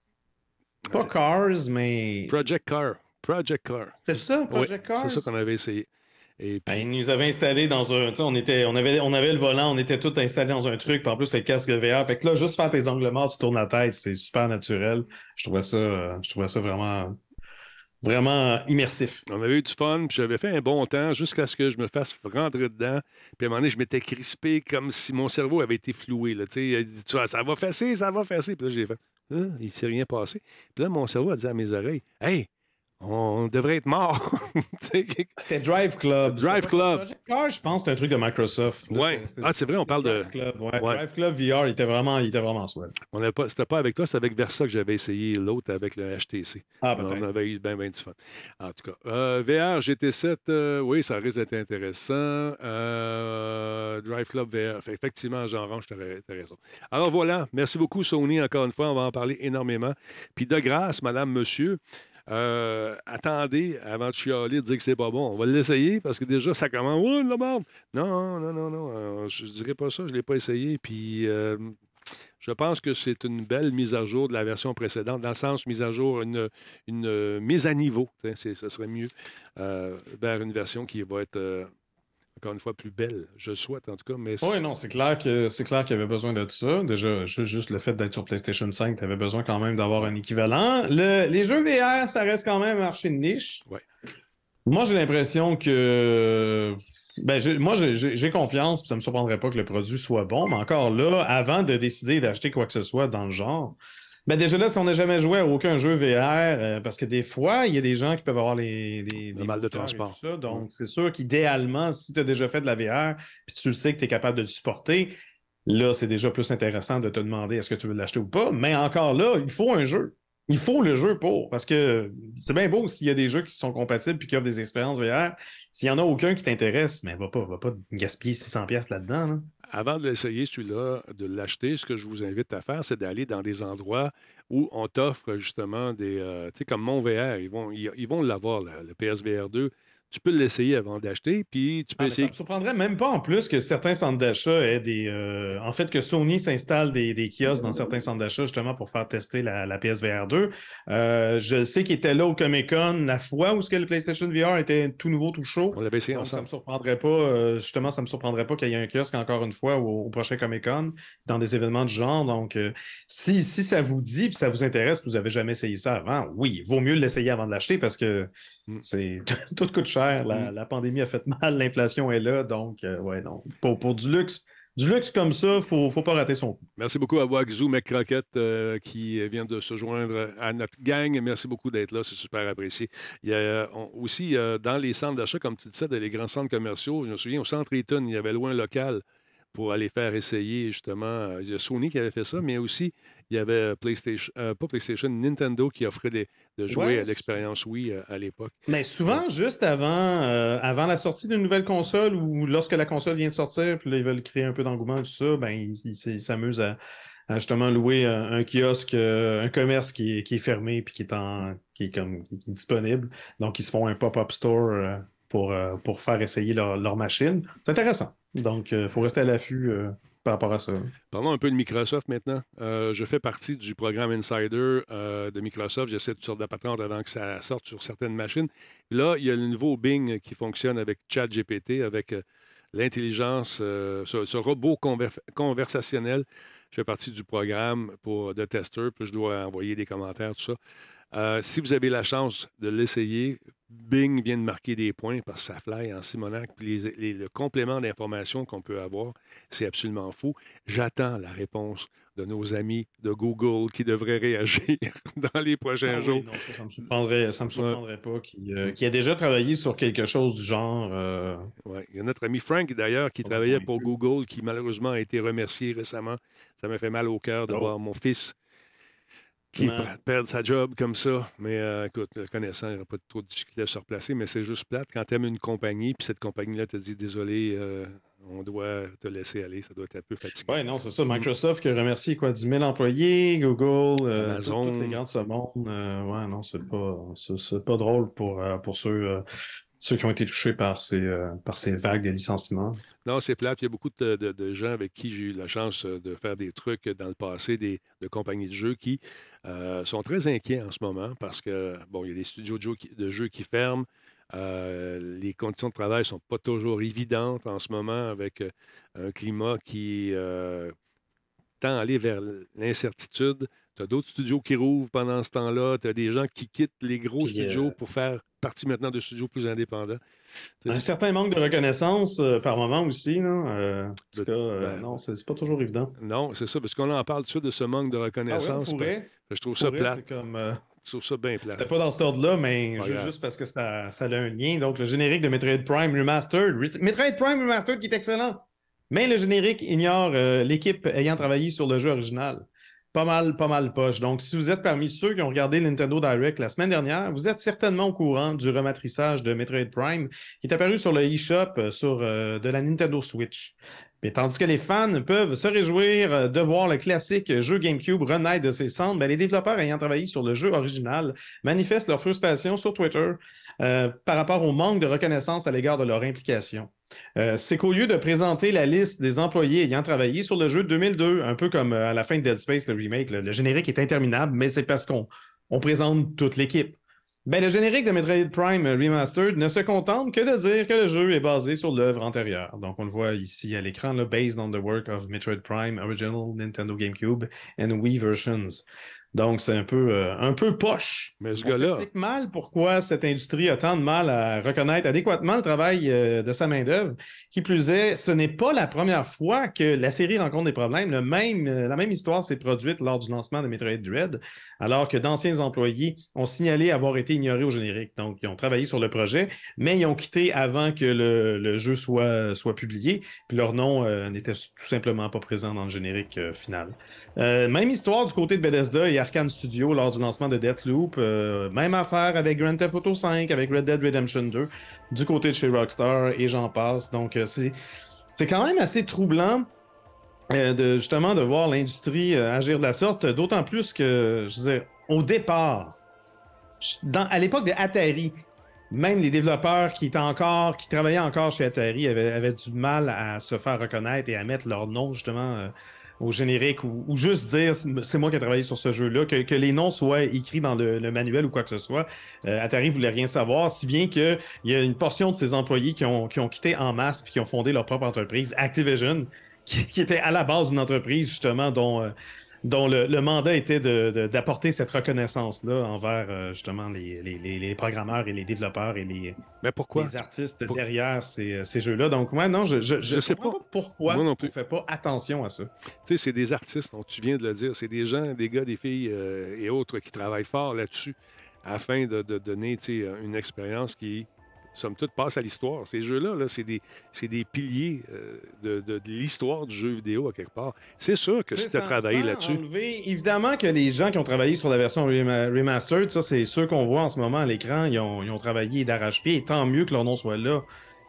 Pas Cars, mais. Project Car. Project Car. C'était ça, Project Car? C'est ça qu'on avait essayé. Et ben, ils nous avaient installé dans un. On, était, on, avait, on avait le volant, on était tous installés dans un truc, puis en plus, le casque VR. Fait que là, juste faire tes angles morts, tu tournes la tête, c'est super naturel. Je trouvais ça, je trouvais ça vraiment vraiment immersif. On avait eu du fun, puis j'avais fait un bon temps jusqu'à ce que je me fasse rentrer dedans. Puis à un moment donné, je m'étais crispé comme si mon cerveau avait été floué. Là, tu vois, ça va fesser, ça va fesser. Puis là, j'ai fait, ah, il s'est rien passé. Puis là, mon cerveau a dit à mes oreilles Hey, on devrait être mort. C'était Drive Club. Drive Club. je pense que c'est un truc de Microsoft. Oui. Ah, c'est vrai, on parle de. Drive Club VR, il était vraiment, il était vraiment swell. C'était pas avec toi, c'était avec Versa que j'avais essayé l'autre avec le HTC. Ah, on avait eu bien, bien du fun. En tout cas, euh, VR, GT7, euh, oui, ça risque d'être intéressant. Euh, Drive Club VR. effectivement, Jean Range, tu as raison. Alors voilà, merci beaucoup, Sony, encore une fois. On va en parler énormément. Puis de grâce, madame, monsieur. Euh, attendez avant de chialer, de dire que c'est pas bon. On va l'essayer parce que déjà, ça commence. Oh, la merde! Non, non, non, non. euh, je dirais pas ça. Je l'ai pas essayé. Puis. euh, je pense que c'est une belle mise à jour de la version précédente, dans le sens mise à jour, une, euh, mise à niveau, ce serait mieux, vers une version qui va être, encore une fois, plus belle. Je le souhaite, en tout cas. Mais Oui, non, c'est clair que c'est clair qu'il y avait besoin de ça. Déjà, ju- juste le fait d'être sur PlayStation 5, tu avais besoin quand même d'avoir un équivalent. Le- les jeux VR, ça reste quand même un marché de niche. Ouais. Moi, j'ai l'impression que. Ben, moi, j'ai confiance, puis ça ne me surprendrait pas que le produit soit bon, mais encore là, avant de décider d'acheter quoi que ce soit dans le genre, ben déjà là, si on n'a jamais joué à aucun jeu VR, euh, parce que des fois, il y a des gens qui peuvent avoir les, les, Le les mal de transport. ça. donc, c'est sûr qu'idéalement, si tu as déjà fait de la VR, puis tu le sais que tu es capable de le supporter, là, c'est déjà plus intéressant de te demander est-ce que tu veux l'acheter ou pas. Mais encore là, il faut un jeu. Il faut le jeu pour. Parce que c'est bien beau s'il y a des jeux qui sont compatibles puis qui offrent des expériences VR. S'il n'y en a aucun qui t'intéresse, mais va pas, va pas gaspiller 600$ piastres là-dedans. là. Avant de l'essayer, celui-là, de l'acheter, ce que je vous invite à faire, c'est d'aller dans des endroits où on t'offre justement des. euh, tu sais, comme mon VR, ils vont ils, ils vont l'avoir, là, le PSVR 2. Tu peux l'essayer avant d'acheter, puis tu peux Ah, essayer. ça me surprendrait même pas en plus que certains centres d'achat aient des. euh, En fait, que Sony s'installe des, des kiosques dans certains centres d'achat justement pour faire tester la, la PSVR 2. Euh, je sais qu'il était là au Comic Con la fois où ce que le PlayStation VR était tout nouveau, tout chaud. On l'avait essayé Donc, ça me ensemble. surprendrait pas, euh, justement, ça me surprendrait pas qu'il y ait un kiosque encore une fois au, au prochain Comic Con dans des événements du genre. Donc, si, si ça vous dit puis ça vous intéresse, puis vous avez jamais essayé ça avant, oui, il vaut mieux l'essayer avant de l'acheter parce que Mm. c'est tout coûte cher. La, Mm. la pandémie a fait mal, l'inflation est là. Donc, euh, ouais, non. Pour, pour du luxe, du luxe comme ça, faut, faut pas rater son coup. Merci beaucoup à Wagzoo McCrockett euh, qui vient de se joindre à notre gang. Merci beaucoup d'être là, c'est super apprécié. Il y a euh, on- aussi euh, dans les centres d'achat, comme tu disais, dans les grands centres commerciaux, je me souviens au centre Eaton, il y avait loin local pour aller faire essayer justement. euh, Il y a Sony qui avait fait ça, mais aussi il y avait PlayStation, euh, pas PlayStation, Nintendo qui offrait des, de jouer Ouais. à l'expérience Wii euh, à l'époque. Mais souvent, juste avant, euh, avant la sortie d'une nouvelle console ou lorsque la console vient de sortir, puis là, ils veulent créer un peu d'engouement, tout ça, ben, ils s'amusent à, à justement louer un, un kiosque, euh, un commerce qui est, qui est fermé puis qui est, en, qui est, comme, qui est disponible. Donc, ils se font un pop-up store euh, pour, euh, pour faire essayer leur, leur machine. C'est intéressant. Donc, il faut rester à l'affût euh, par rapport à ça. Parlons un peu de Microsoft maintenant. Euh, je fais partie du programme Insider euh, de Microsoft. J'essaie toutes sortes de patentes avant que ça sorte sur certaines machines. Là, il y a le nouveau Bing qui fonctionne avec ChatGPT, avec euh, l'intelligence, euh, ce, robot conver- conversationnel. Je fais partie du programme pour, de testeur, puis je dois envoyer des commentaires, tout ça. Euh, si vous avez la chance de l'essayer, Bing vient de marquer des points parce que ça fly en Simonac. Puis les- les- le complément d'informations qu'on peut avoir, c'est absolument fou. J'attends la réponse de nos amis de Google qui devraient réagir dans les prochains Ah oui, jours. non, ça, ça me surprendrait, ça me surprendrait pas qu'il euh, ait déjà travaillé sur quelque chose du genre. euh, Ouais. Il y a notre ami Frank, d'ailleurs, qui Pas travaillait convaincu. pour Google, qui malheureusement a été remercié récemment. Ça m'a fait mal au cœur de Oh. voir mon fils qui Ouais. per- perdre sa job comme ça. Mais euh, écoute, le connaissant, il n'y aura pas trop de difficulté à se replacer, mais c'est juste plate. Quand tu aimes une compagnie, puis cette compagnie-là te dit désolé, euh, on doit te laisser aller, ça doit être un peu fatigant. Oui, non, c'est ça. Microsoft qui a remercié quoi, 10 000 employés, Google, euh, tout- Amazon. toutes les grands de ce monde. Ouais, non, c'est pas, c'est, pas drôle pour, pour ceux, ceux qui ont été touchés par ces, euh, par ces vagues de licenciements? Non, c'est plate. Il y a beaucoup de, de- gens avec qui j'ai eu la chance euh, de faire des trucs dans le passé, des, de compagnies de jeux qui euh, sont très inquiets en ce moment parce que, bon, il y a des studios de jeux qui, ferment. Les conditions de travail ne sont pas toujours évidentes en ce moment avec un climat qui tend à aller vers l'incertitude. Tu as d'autres studios qui rouvrent pendant ce temps-là. Tu as des gens qui quittent les gros Puis, euh, studios pour faire partie maintenant de studios plus indépendants. Un certain manque de reconnaissance euh, par moment aussi. Là, euh, en tout cas, ben, non, c'est, pas toujours évident. Non, c'est ça, parce qu'on en parle tout de suite de ce manque de Ah reconnaissance. je trouve ça Pourrait, plate. comme, Je trouve ça bien plate. C'était pas dans cet ordre-là, mais juste parce que ça, ça a un lien. Donc, le générique de Metroid Prime Remastered. Re- Metroid Prime Remastered qui est excellent. Mais le générique ignore euh, l'équipe ayant travaillé sur le jeu original. Pas mal, pas mal poche. Donc, si vous êtes parmi ceux qui ont regardé Nintendo Direct la semaine dernière, vous êtes certainement au courant du rematrissage de Metroid Prime qui est apparu sur le eShop euh, euh, de la Nintendo Switch. Mais tandis que les fans peuvent se réjouir euh, de voir le classique jeu GameCube renaître de ses cendres, ben, les développeurs ayant travaillé sur le jeu original manifestent leur frustration sur Twitter euh, par rapport au manque de reconnaissance à l'égard de leur implication. Euh, c'est qu'au lieu de présenter la liste des employés ayant travaillé sur le jeu de 2002, un peu comme à la fin de Dead Space, le remake, le, générique est interminable, mais c'est parce qu'on on présente toute l'équipe. Ben, le générique de Metroid Prime Remastered ne se contente que de dire que le jeu est basé sur l'œuvre antérieure. Donc, on le voit ici à l'écran, based on the work of Metroid Prime, Original Nintendo GameCube and Wii versions. Donc, c'est un peu, euh, un peu poche. Mais ce gars-là, s'explique mal pourquoi cette industrie a tant de mal à reconnaître adéquatement le travail euh, de sa main-d'œuvre. Qui plus est, ce n'est pas la première fois que la série rencontre des problèmes. Le même, euh, la même histoire s'est produite lors du lancement de Metroid Dread, alors que d'anciens employés ont signalé avoir été ignorés au générique. Donc, ils ont travaillé sur le projet, mais ils ont quitté avant que le, le jeu soit, soit publié. Puis leur nom n'était tout simplement pas présent dans le générique final. Même histoire du côté de Bethesda et Arkane Studio lors du lancement de Deathloop. Euh, même affaire avec Grand Theft Auto 5, avec Red Dead Redemption 2, du côté de chez Rockstar et j'en passe. Donc, euh, c'est, c'est quand même assez troublant euh, de justement de voir l'industrie euh, agir de la sorte, d'autant plus que, je dire, au départ, à l'époque de Atari, même les développeurs qui étaient encore, qui travaillaient encore chez Atari avaient, du mal à se faire reconnaître et à mettre leur nom justement au générique ou, ou juste dire c'est moi qui ai travaillé sur ce jeu-là, que, que les noms soient écrits dans le, le manuel ou quoi que ce soit. Euh, Atari voulait rien savoir, si bien qu'il y a une portion de ses employés qui ont, qui ont quitté en masse puis qui ont fondé leur propre entreprise, Activision, qui, qui était à la base d'une entreprise justement dont, euh, dont le, le mandat était d'apporter cette reconnaissance-là envers euh, justement les, les- les- les programmeurs et les développeurs et les, mais pourquoi? les artistes Pour- derrière ces, ces jeux-là. Donc, ouais, non, je, je, Je sais pas. pourquoi Moi non on ne fait pas attention à ça. Tu sais, c'est des artistes, donc tu viens de le dire. C'est des gens, des gars, des filles euh, et autres qui travaillent fort là-dessus afin de, de donner une expérience qui, somme toute, passe à l'histoire. Ces jeux-là, là, c'est des, des piliers euh, de, de- de l'histoire du jeu vidéo, à quelque part. C'est sûr que si Tu as travaillé là-dessus, évidemment que les gens qui ont travaillé sur la version rema- remastered, ça, c'est ceux qu'on voit en ce moment à l'écran, ils ont, ils ont travaillé d'arrache-pied, et tant mieux que leur nom soit là.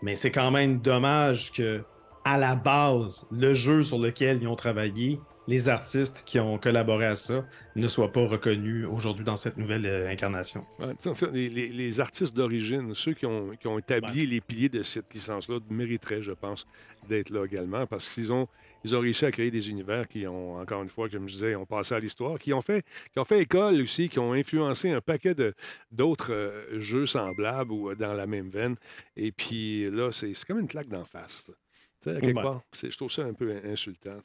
Mais c'est quand même dommage que, à la base, le jeu sur lequel ils ont travaillé, les artistes qui ont collaboré à ça, ne soient pas reconnus aujourd'hui dans cette nouvelle euh, incarnation. Ouais, les, les- les artistes d'origine, ceux qui ont, qui ont établi les piliers de cette licence-là, mériteraient, je pense, d'être là également parce qu'ils ont, ils ont réussi à créer des univers qui ont, encore une fois, comme je disais, ont passé à l'histoire, qui ont fait, qui ont fait école aussi, qui ont influencé un paquet d'autres euh, jeux semblables ou euh, dans la même veine. Et puis là, c'est c'est comme une claque d'en face. Quelque Ouais. part, je trouve ça un peu in- insultant.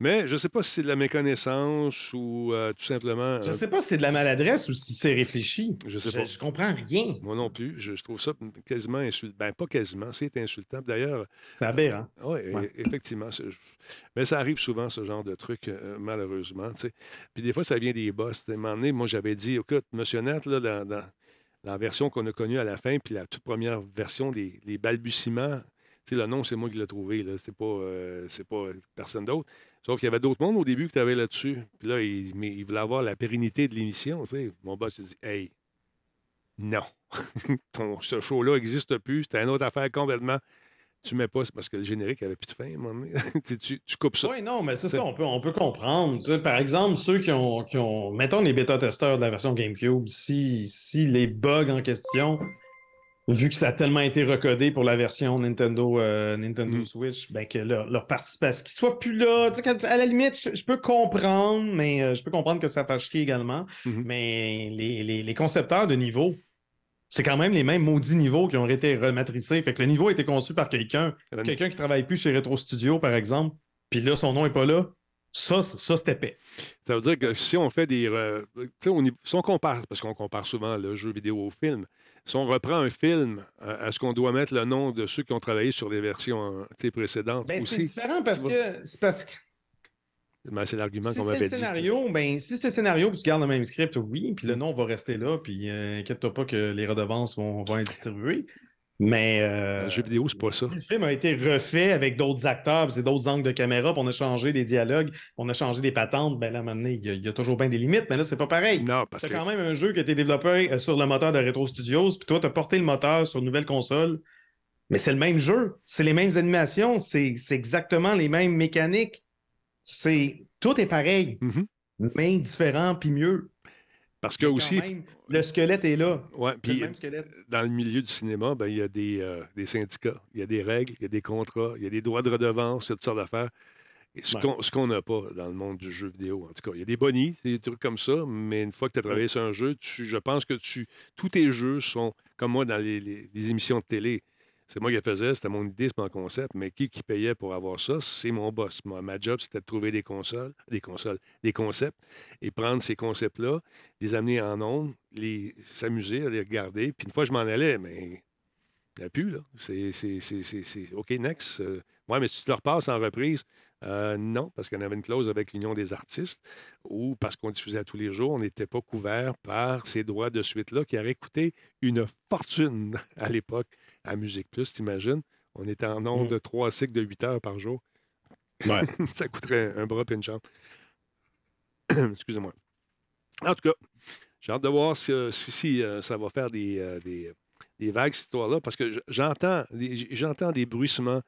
Mais je ne sais pas si c'est de la méconnaissance ou euh, tout simplement. Je euh, sais pas si c'est de la maladresse ou si c'est réfléchi. Je sais pas. Je comprends rien. Moi non plus. Je, je trouve ça quasiment insultant. Ben, pas quasiment, c'est insultant. D'ailleurs, C'est aberrant. oui, Ouais. effectivement. c'est- Mais ça arrive souvent, ce genre de truc, euh, malheureusement. Puis des fois, ça vient des boss. À un moment donné, moi, j'avais dit, écoute, Monsieur là, dans, dans la version qu'on a connue à la fin, puis la toute première version des les balbutiements, sais, le nom, c'est moi qui l'ai trouvé. C'est pas, euh, c'est pas personne d'autre. Sauf qu'il y avait d'autres mondes au début que tu avais là-dessus. Puis là, il, mais il voulait avoir la pérennité de l'émission. Mon boss, il dit Hey, non. Ton, ce show-là n'existe plus. C'était une autre affaire complètement. Tu mets pas, c'est parce que le générique avait plus de fin tu, tu- tu coupes ça. Oui, non, mais c'est C'est- ça, on peut, on peut comprendre. Tu sais, par exemple, ceux qui ont, qui ont. Mettons les bêta-testeurs de la version GameCube, si, si les bugs en question, vu que ça a tellement été recodé pour la version Nintendo, euh, Nintendo Mm. Switch, ben que leur, leur participation, qu'ils soient plus là. Tu sais, à la limite, je, je peux comprendre, mais euh, je peux comprendre que ça fasse chier également. Mhm. Mais les, les- les concepteurs de niveau, c'est quand même les mêmes maudits niveaux qui ont été rematricés. Fait que le niveau a été conçu par quelqu'un quelqu'un qui travaille plus chez Retro Studio, par exemple, puis là, son nom est pas là, ça, ça c'est épais. Ça veut dire que si on fait des. euh, si on compare, parce qu'on compare souvent le jeu vidéo au film, si on reprend un film, euh, est-ce qu'on doit mettre le nom de ceux qui ont travaillé sur les versions euh, précédentes Ben, c'est aussi? différent parce que c'est parce que Ben, c'est l'argument si qu'on c'est m'avait le dit. scénario, ben si c'est le scénario puis tu gardes le même script, oui, puis le Mm. nom va rester là, puis euh, inquiète-toi pas que les redevances vont, vont être distribuées. Mais euh, Un jeu vidéo, c'est pas ça. le film a été refait avec d'autres acteurs, puis c'est d'autres angles de caméra, puis on a changé des dialogues, on a changé des patentes, ben là, à un moment donné, il y, a- il y a toujours bien des limites, mais là, c'est pas pareil. Non, parce C'est que. quand même un jeu qui a été développé euh, sur le moteur de Retro Studios, puis toi, tu as porté le moteur sur une nouvelle console. Mais c'est le même jeu, c'est les mêmes animations, c'est c'est exactement les mêmes mécaniques. C'est tout est pareil, Mhm. mais différent puis mieux. Parce que aussi, même, le squelette est là. ouais, puis dans le milieu du cinéma, ben, il y a des, euh, des syndicats, il y a des règles, il y a des contrats, il y a des droits de redevance, toutes sortes d'affaires. Et ce Ouais. qu'on ce qu'on n'a pas dans le monde du jeu vidéo, en tout cas. Il y a des bonnies, des trucs comme ça, mais une fois que tu as travaillé sur un jeu, tu- je pense que tu, tous tes jeux sont, comme moi, dans les, les- les émissions de télé. C'est moi qui le faisais, c'était mon idée, c'est mon concept, mais qui, qui payait pour avoir ça? C'est mon boss. Moi, ma job, c'était de trouver des consoles, des consoles, des concepts, et prendre ces concepts-là, les amener en ondes, s'amuser, les regarder. Puis une fois, je m'en allais, mais il n'y a plus, là. C'est- OK, next. Euh, ouais, mais si tu te le repasses en reprise, euh, non, parce qu'on avait une clause avec l'Union des artistes ou parce qu'on diffusait à tous les jours, on n'était pas couvert par ces droits de suite-là qui auraient coûté une fortune à l'époque à Musique Plus, t'imagines? On était en nombre Mm. de trois cycles de 8 heures par jour. Ouais. ça coûterait un bras et une chambre. Excusez-moi. En tout cas, j'ai hâte de voir si, euh, si- si, euh, ça va faire des, des, des vagues, cette histoire-là, parce que j'entends des bruissements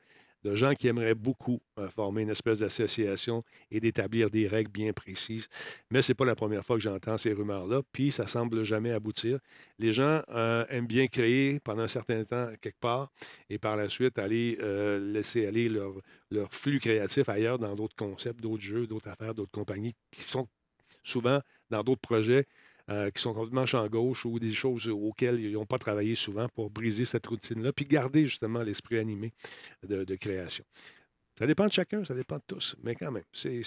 de gens qui aimeraient beaucoup euh, former une espèce d'association et d'établir des règles bien précises. Mais ce n'est pas la première fois que j'entends ces rumeurs-là, puis ça semble jamais aboutir. Les gens euh, aiment bien créer pendant un certain temps quelque part et par la suite aller euh, laisser aller leur, leur flux créatif ailleurs dans d'autres concepts, d'autres jeux, d'autres affaires, d'autres compagnies qui sont souvent dans d'autres projets euh, qui sont complètement champ gauche ou des choses auxquelles ils n'ont pas travaillé souvent pour briser cette routine-là, puis garder justement l'esprit animé de, de création. Ça dépend de chacun, ça dépend de tous, mais quand même, c'est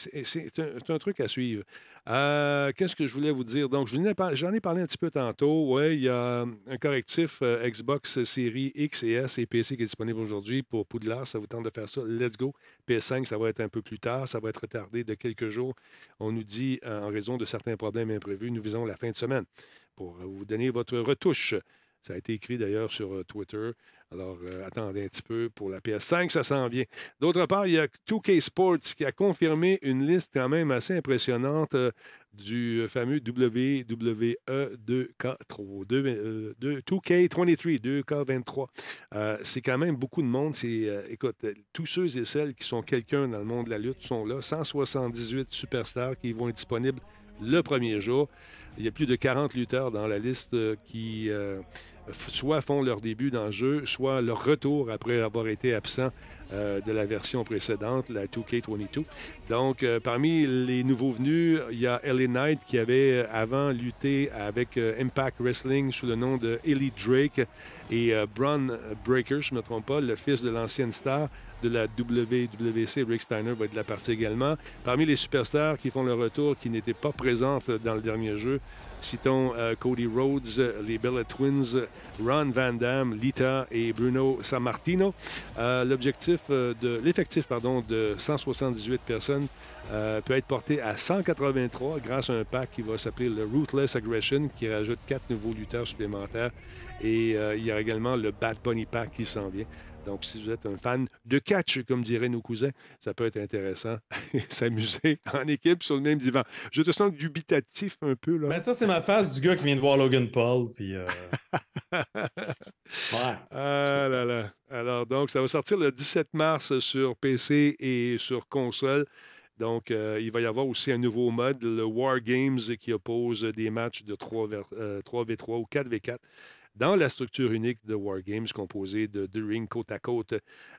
un, truc à suivre. Euh, Qu'est-ce que je voulais vous dire? Donc, j'en ai parlé un petit peu tantôt. Oui, il y a un correctif euh, Xbox série X et S et PC qui est disponible aujourd'hui pour Poudlard. Ça vous tente de faire ça? Let's go. PS5, ça va être un peu plus tard. Ça va être retardé de quelques jours. On nous dit, euh, en raison de certains problèmes imprévus, nous visons la fin de semaine pour euh, vous donner votre retouche. Ça a été écrit d'ailleurs sur euh, Twitter. Alors, euh, attendez un petit peu pour la PS5, ça s'en vient. D'autre part, il y a 2K Sports qui a confirmé une liste quand même assez impressionnante euh, du fameux WWE 2K3, 2, euh, 2, 2K23, 2K23. Euh, c'est quand même beaucoup de monde. C'est, écoute, tous ceux et celles qui sont quelqu'un dans le monde de la lutte sont là. 178 superstars qui vont être disponibles le premier jour. Il y a plus de 40 lutteurs dans la liste qui soit font leur début dans le jeu, soit leur retour après avoir été absent euh, de la version précédente, la 2K22. Donc, euh, parmi les nouveaux venus, il y a LA Knight qui avait euh, avant lutté avec Impact Wrestling sous le nom de Elite Drake et Braun Breaker, je ne me trompe pas, le fils de l'ancienne star de la WWC, Rick Steiner va être de la partie également. Parmi les superstars qui font le retour, qui n'étaient pas présentes dans le dernier jeu, citons euh, Cody Rhodes, les Bella Twins, Ron Van Damme, Lita et Bruno Sammartino. Euh, euh, l'effectif de 178 personnes peut être porté à 183 grâce à un pack qui va s'appeler le Ruthless Aggression qui rajoute quatre nouveaux lutteurs supplémentaires et il y a également le Bad Bunny Pack qui s'en vient. Donc, si vous êtes un fan de catch, comme diraient nos cousins, ça peut être intéressant s'amuser en équipe sur le même divan. Je te sens dubitatif un peu, là. Ben, ça, c'est ma face du gars qui vient de voir Logan Paul. Puis, euh, ouais. Ah là là. Alors, donc, ça va sortir le 17 mars sur PC et sur console. Donc, euh, il va y avoir aussi un nouveau mode, le War Games, qui oppose des matchs de 3, vers- euh, 3v3 ou 4v4 dans la structure unique de War Games, composée de deux rings côte à côte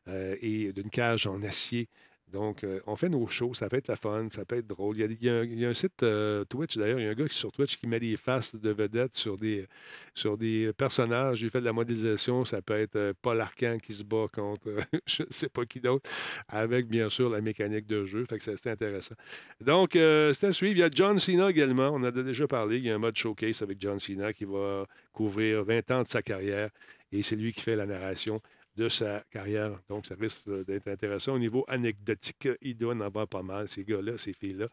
euh, et d'une cage en acier. Donc, euh, on fait nos shows, ça peut être la fun, ça peut être drôle. Il y a, un, site euh, Twitch, d'ailleurs, il y a un gars qui, sur Twitch qui met des faces de vedettes sur des, sur des personnages. J'ai fait de la modélisation, ça peut être euh, Paul Arcan qui se bat contre je ne sais pas qui d'autre, avec bien sûr la mécanique de jeu. Fait que c'est intéressant. Donc, c'est à suivre. Il y a John Cena également, on en a déjà parlé. Il y a un mode showcase avec John Cena qui va couvrir 20 ans de sa carrière et c'est lui qui fait la narration de sa carrière. Donc, ça risque d'être intéressant. Au niveau anecdotique, il doit en avoir pas mal, ces gars-là, ces filles-là.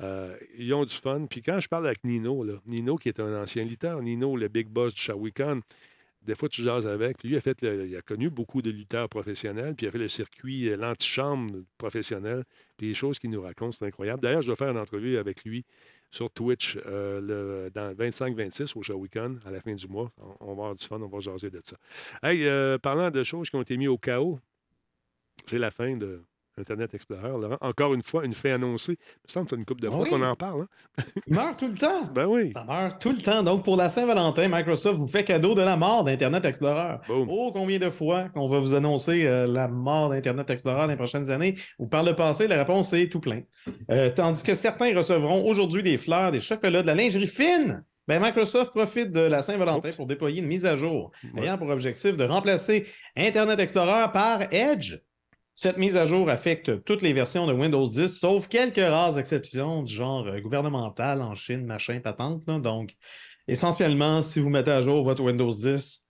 Euh, ils ont du fun. Puis quand je parle avec Nino, là, Nino qui est un ancien lutteur, Nino, le big boss du Shawikan, des fois, tu jases avec. Puis lui, a, fait il a connu beaucoup de lutteurs professionnels, puis il a fait le circuit, euh, l'antichambre professionnelle. Puis les choses qu'il nous raconte, c'est incroyable. D'ailleurs, je vais faire une entrevue avec lui sur Twitch euh, dans le 25-26 au Shawicon à la fin du mois. On, on va avoir du fun, on va jaser de ça. Hey, euh, parlant de choses qui ont été mises au chaos, c'est la fin de Internet Explorer. Laurent. Encore une fois, une fait annoncée. Il me semble que c'est une couple de fois Oui. qu'on en parle. hein? Il meurt tout le temps. Ben oui. Ça meurt tout le temps. Donc, pour la Saint-Valentin, Microsoft vous fait cadeau de la mort d'Internet Explorer. Boom. Oh, combien de fois qu'on va vous annoncer euh, la mort d'Internet Explorer dans les prochaines années ou par le passé, la réponse est tout plein. Euh, tandis que certains recevront aujourd'hui des fleurs, des chocolats, de la lingerie fine. Ben, Microsoft profite de la Saint-Valentin Oups. pour déployer une mise à jour Ouais. ayant pour objectif de remplacer Internet Explorer par Edge. Cette mise à jour affecte toutes les versions de Windows 10, sauf quelques rares exceptions du genre euh, gouvernemental en Chine, machin, patente. Donc, essentiellement, si vous mettez à jour votre Windows 10,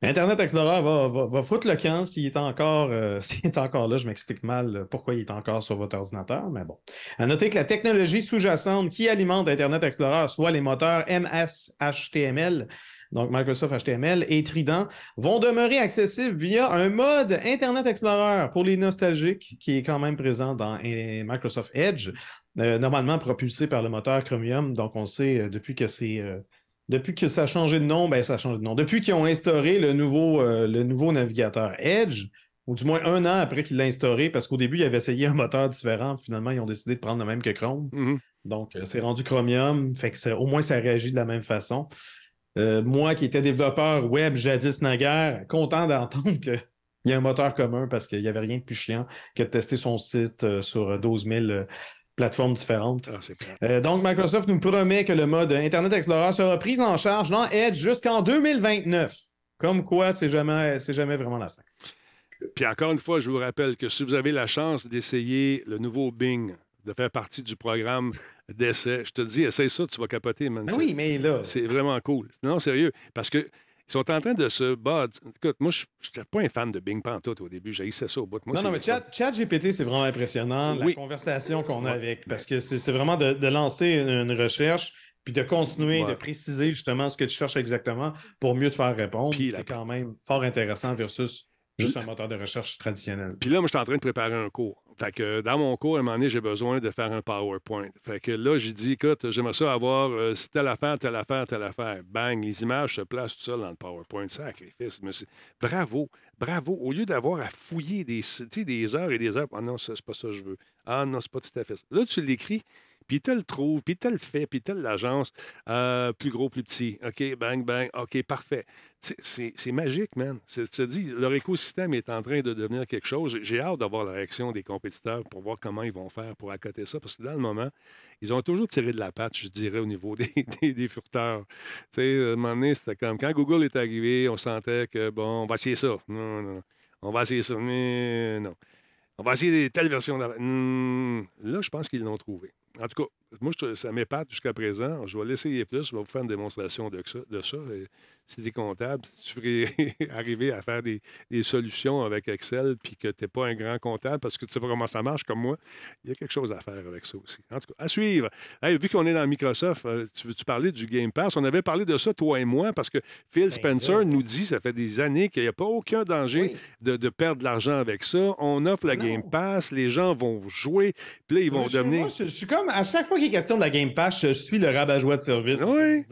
Internet Explorer va, foutre le camp s'il est encore euh, est encore là. Je m'explique mal euh, pourquoi il est encore sur votre ordinateur, mais bon. À noter que la technologie sous-jacente qui alimente Internet Explorer, soit les moteurs MS HTML, donc Microsoft HTML et Trident, vont demeurer accessibles via un mode Internet Explorer pour les nostalgiques qui est quand même présent dans eh, Microsoft Edge, euh, normalement propulsé par le moteur Chromium. Donc, on sait euh, depuis que c'est euh, depuis que ça a changé de nom, ben ça a changé de nom. Depuis qu'ils ont instauré le nouveau, le nouveau navigateur Edge, ou du moins un an après qu'il l'a instauré, parce qu'au début, il avait essayé un moteur différent. Finalement, ils ont décidé de prendre le même que Chrome. Mhm. Donc, c'est rendu Chromium, fait que ça- au moins ça réagit de la même façon. Euh, moi qui étais développeur web jadis naguère, content d'entendre qu'il y a un moteur commun parce qu'il n'y avait rien de plus chiant que de tester son site euh, sur 12 000 euh, plateformes différentes. Ah. Euh, donc, Microsoft nous promet que le mode Internet Explorer sera pris en charge dans Edge jusqu'en 2029. Comme quoi, c'est jamais, c'est jamais vraiment la fin. Puis encore une fois, je vous rappelle que si vous avez la chance d'essayer le nouveau Bing, de faire partie du programme d'essai, je te dis, essaye ça, tu vas capoter, man. Ben oui, mais là, C'est vraiment cool. Non, sérieux. Parce que ils sont en train de se battre. Écoute, moi, je n'étais pas un fan de Bing Pantoute au début. J'ai ça au bout. Moi, non, non, mais chat, chat GPT, c'est vraiment impressionnant, Oui. la conversation qu'on a avec, parce que c'est vraiment de, de lancer une, une recherche, puis de continuer, Ouais. de préciser justement ce que tu cherches exactement pour mieux te faire répondre. C'est quand même fort intéressant versus juste un moteur de recherche traditionnel. Puis là, moi, je suis en train de préparer un cours. Fait que dans mon cours, à un moment donné, j'ai besoin de faire un PowerPoint. Fait que là, j'ai dit, écoute, j'aimerais ça avoir euh, telle affaire, telle affaire, telle affaire. Bang, les images se placent tout seul dans le PowerPoint. Sacrifice. Mais bravo, bravo. Au lieu d'avoir à fouiller des, des heures et des heures, ah non, c'est pas ça que je veux. Ah non, c'est pas tout à fait ça. Là, tu l'écris, puis tu le trouves, puis tu le fait, puis tu l'agence. Euh, plus gros, plus petit. OK, bang, bang. OK, parfait. C'est magique, man. Tu te dis, leur écosystème est en train de devenir quelque chose. J'ai- hâte d'avoir la réaction des compétiteurs pour voir comment ils vont faire pour accoter ça. Parce que dans le moment, ils ont toujours tiré de la patte, je dirais, au niveau des, des, furteurs. Tu sais, à un moment donné, c'était comme quand Google est arrivé, on sentait que, bon, on va essayer ça. Non, non. On va essayer ça. Mais non. On va essayer telle version. Hmm, Là, je pense qu'ils l'ont trouvé. En tout cas, moi, je- ça m'épate jusqu'à présent. Je vais l'essayer plus. Je vais vous faire une démonstration de ça. De ça. Si tu es comptable, si tu ferais arriver à faire des, des solutions avec Excel, puis que tu n'es pas un grand comptable parce que tu sais pas comment ça marche comme moi, il y a quelque chose à faire avec ça aussi. En tout cas, à suivre. Hey, vu qu'on est dans Microsoft, euh, tu veux-tu parler du Game Pass? On avait parlé de ça, toi et moi, parce que Phil Spencer là. nous dit, ça fait des années qu'il n'y a pas aucun danger Oui. de, de perdre de l'argent avec ça. On offre la Non. Game Pass, les gens vont jouer, puis là, ils vont je- devenir... moi, je, je suis comme, à chaque fois qu'il est question de la Game Pass, je, je suis le rabat-joie de service. Oui.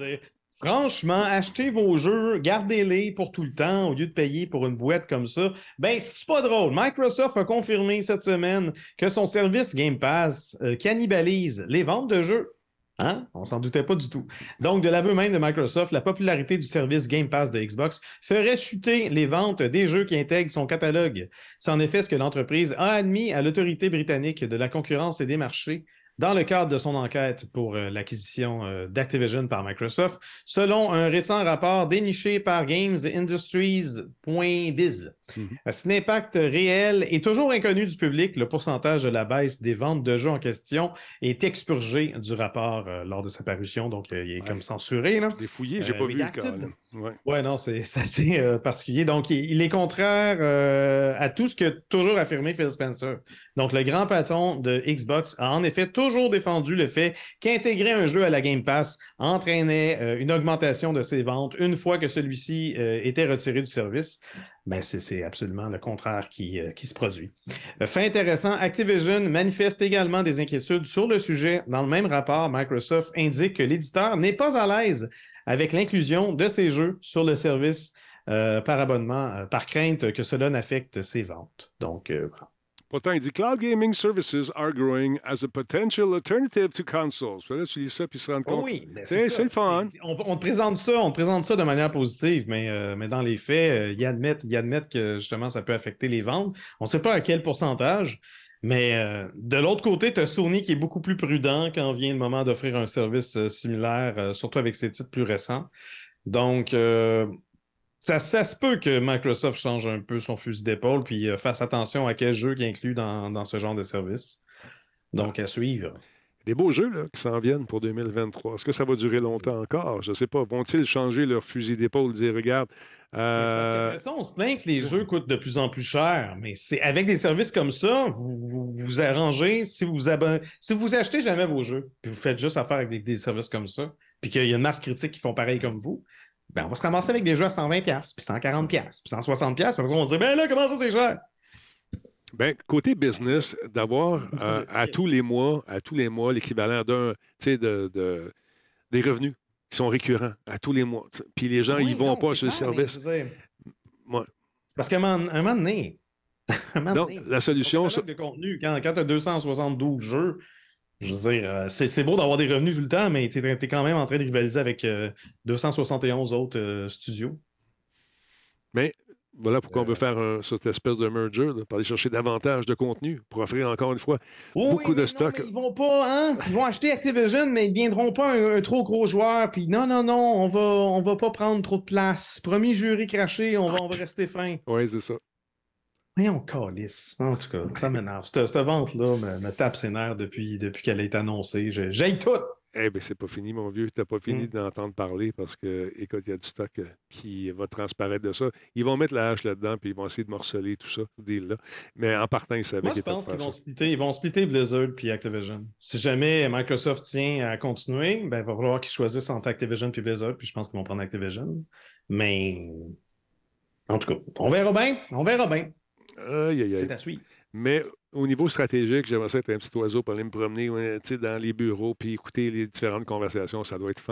Franchement, achetez vos jeux, gardez-les pour tout le temps au lieu de payer pour une boîte comme ça. Ben, c'est pas drôle? Microsoft a confirmé cette semaine que son service Game Pass euh, cannibalise les ventes de jeux. Hein? On s'en doutait pas du tout. Donc, de l'aveu même de Microsoft, la popularité du service Game Pass de Xbox ferait chuter les ventes des jeux qui intègrent son catalogue. C'est en effet ce que l'entreprise a admis à l'autorité britannique de la concurrence et des marchés dans le cadre de son enquête pour euh, l'acquisition euh, d'Activision par Microsoft, selon un récent rapport déniché par GamesIndustries.biz. Mhm. À Cet impact réel est toujours inconnu du public. Le pourcentage de la baisse des ventes de jeux en question est expurgé du rapport euh, lors de sa parution, donc euh, il est Ouais. comme censuré. Là. Je l'ai fouillé, j'ai Euh, pas vu là. Ouais. Non, c'est assez euh, particulier. Donc, il, il est contraire euh, à tout ce que toujours affirmé Phil Spencer. Donc, le grand patron de Xbox a en effet toujours toujours défendu le fait qu'intégrer un jeu à la Game Pass entraînait euh, une augmentation de ses ventes une fois que celui-ci euh, était retiré du service. Ben, c'est absolument le contraire qui, euh, qui se produit. fait intéressant, Activision manifeste également des inquiétudes sur le sujet. Dans le même rapport, Microsoft indique que l'éditeur n'est pas à l'aise avec l'inclusion de ces jeux sur le service par abonnement, par crainte que cela n'affecte ses ventes. Donc, Pourtant, il dit Cloud gaming services are growing as a potential alternative to consoles. Là, tu lis ça puis se rends compte. oui, c'est le fun. On, on, te présente ça, on présente ça de manière positive, mais, euh, mais dans les faits, euh, ils, admettent, ils admettent que justement ça peut affecter les ventes. On ne sait pas à quel pourcentage. Mais euh, de l'autre côté, tu as Sony qui est beaucoup plus prudent quand vient le moment d'offrir un service similaire, surtout avec ses titres plus récents. Donc, ça, se peut que Microsoft change un peu son fusil d'épaule puis euh, fasse attention à quel jeu qui inclut dans, dans ce genre de service. Donc, à suivre. Des beaux jeux là, qui s'en viennent pour 2023. Est-ce que ça va durer longtemps encore? Je ne sais pas. Vont-ils changer leur fusil d'épaule, dire regarde. Euh... Parce que, on se plaint que les jeux coûtent de plus en plus cher, mais c'est avec des services comme ça, vous vous, arrangez. Si vous, si vous achetez jamais vos jeux, puis vous faites juste affaire avec des, des services comme ça, puis qu'il y a une masse critique qui font pareil comme vous, ben, on va se ramasser avec des jeux à 120$, puis 140$, puis 160$. Puis on va se dire, ben là, comment ça, c'est cher? Ben, côté business, d'avoir euh, à tous les mois, à tous les mois, l'équivalent d'un, tu sais, de, des revenus qui sont récurrents à tous les mois. Puis les gens, ils vont pas sur le service. Parce qu'à un, moment donné, Donc, la solution. De contenu, quand, quand tu as 272 jeux, je veux dire, euh, c'est beau d'avoir des revenus tout le temps, mais tu es, quand même en train de rivaliser avec 271 euh, autres euh, studios. Mais voilà pourquoi on veut faire cette espèce de merger, pour aller chercher davantage de contenu, pour offrir encore une fois beaucoup de stock. ils vont pas, hein? Ils vont acheter Activision, mais ils ne viendront pas un, trop gros joueur. Puis non, non, non, on va, on va pas prendre trop de place. Premier jury craché, on va, on va rester fin. Oui, c'est ça. On calisse. En tout cas, ça m'énerve. Cette, cette vente-là me, tape ses nerfs depuis, depuis qu'elle a été annoncée. J'ai tout. Eh bien, c'est pas fini, mon vieux. Tu n'as pas fini mm. d'entendre parler parce que, écoute, il y a du stock euh, qui va transparaître de ça. Ils vont mettre la hache là-dedans puis ils vont essayer de morceler tout ça, ce deal-là. Mais en partant, ils savaient qu'ils étaient Je pense qu'ils vont splitter, ils vont splitter Blizzard puis Activision. Si jamais Microsoft tient à continuer, ben, il va falloir qu'ils choisissent entre Activision puis Blizzard, puis je pense qu'ils vont prendre Activision. Mais, en tout cas, on verra bien. On verra bien. C'est à suivre. Mais au niveau stratégique, j'aimerais ça être un petit oiseau pour aller me promener dans les bureaux puis écouter les différentes conversations. Ça doit être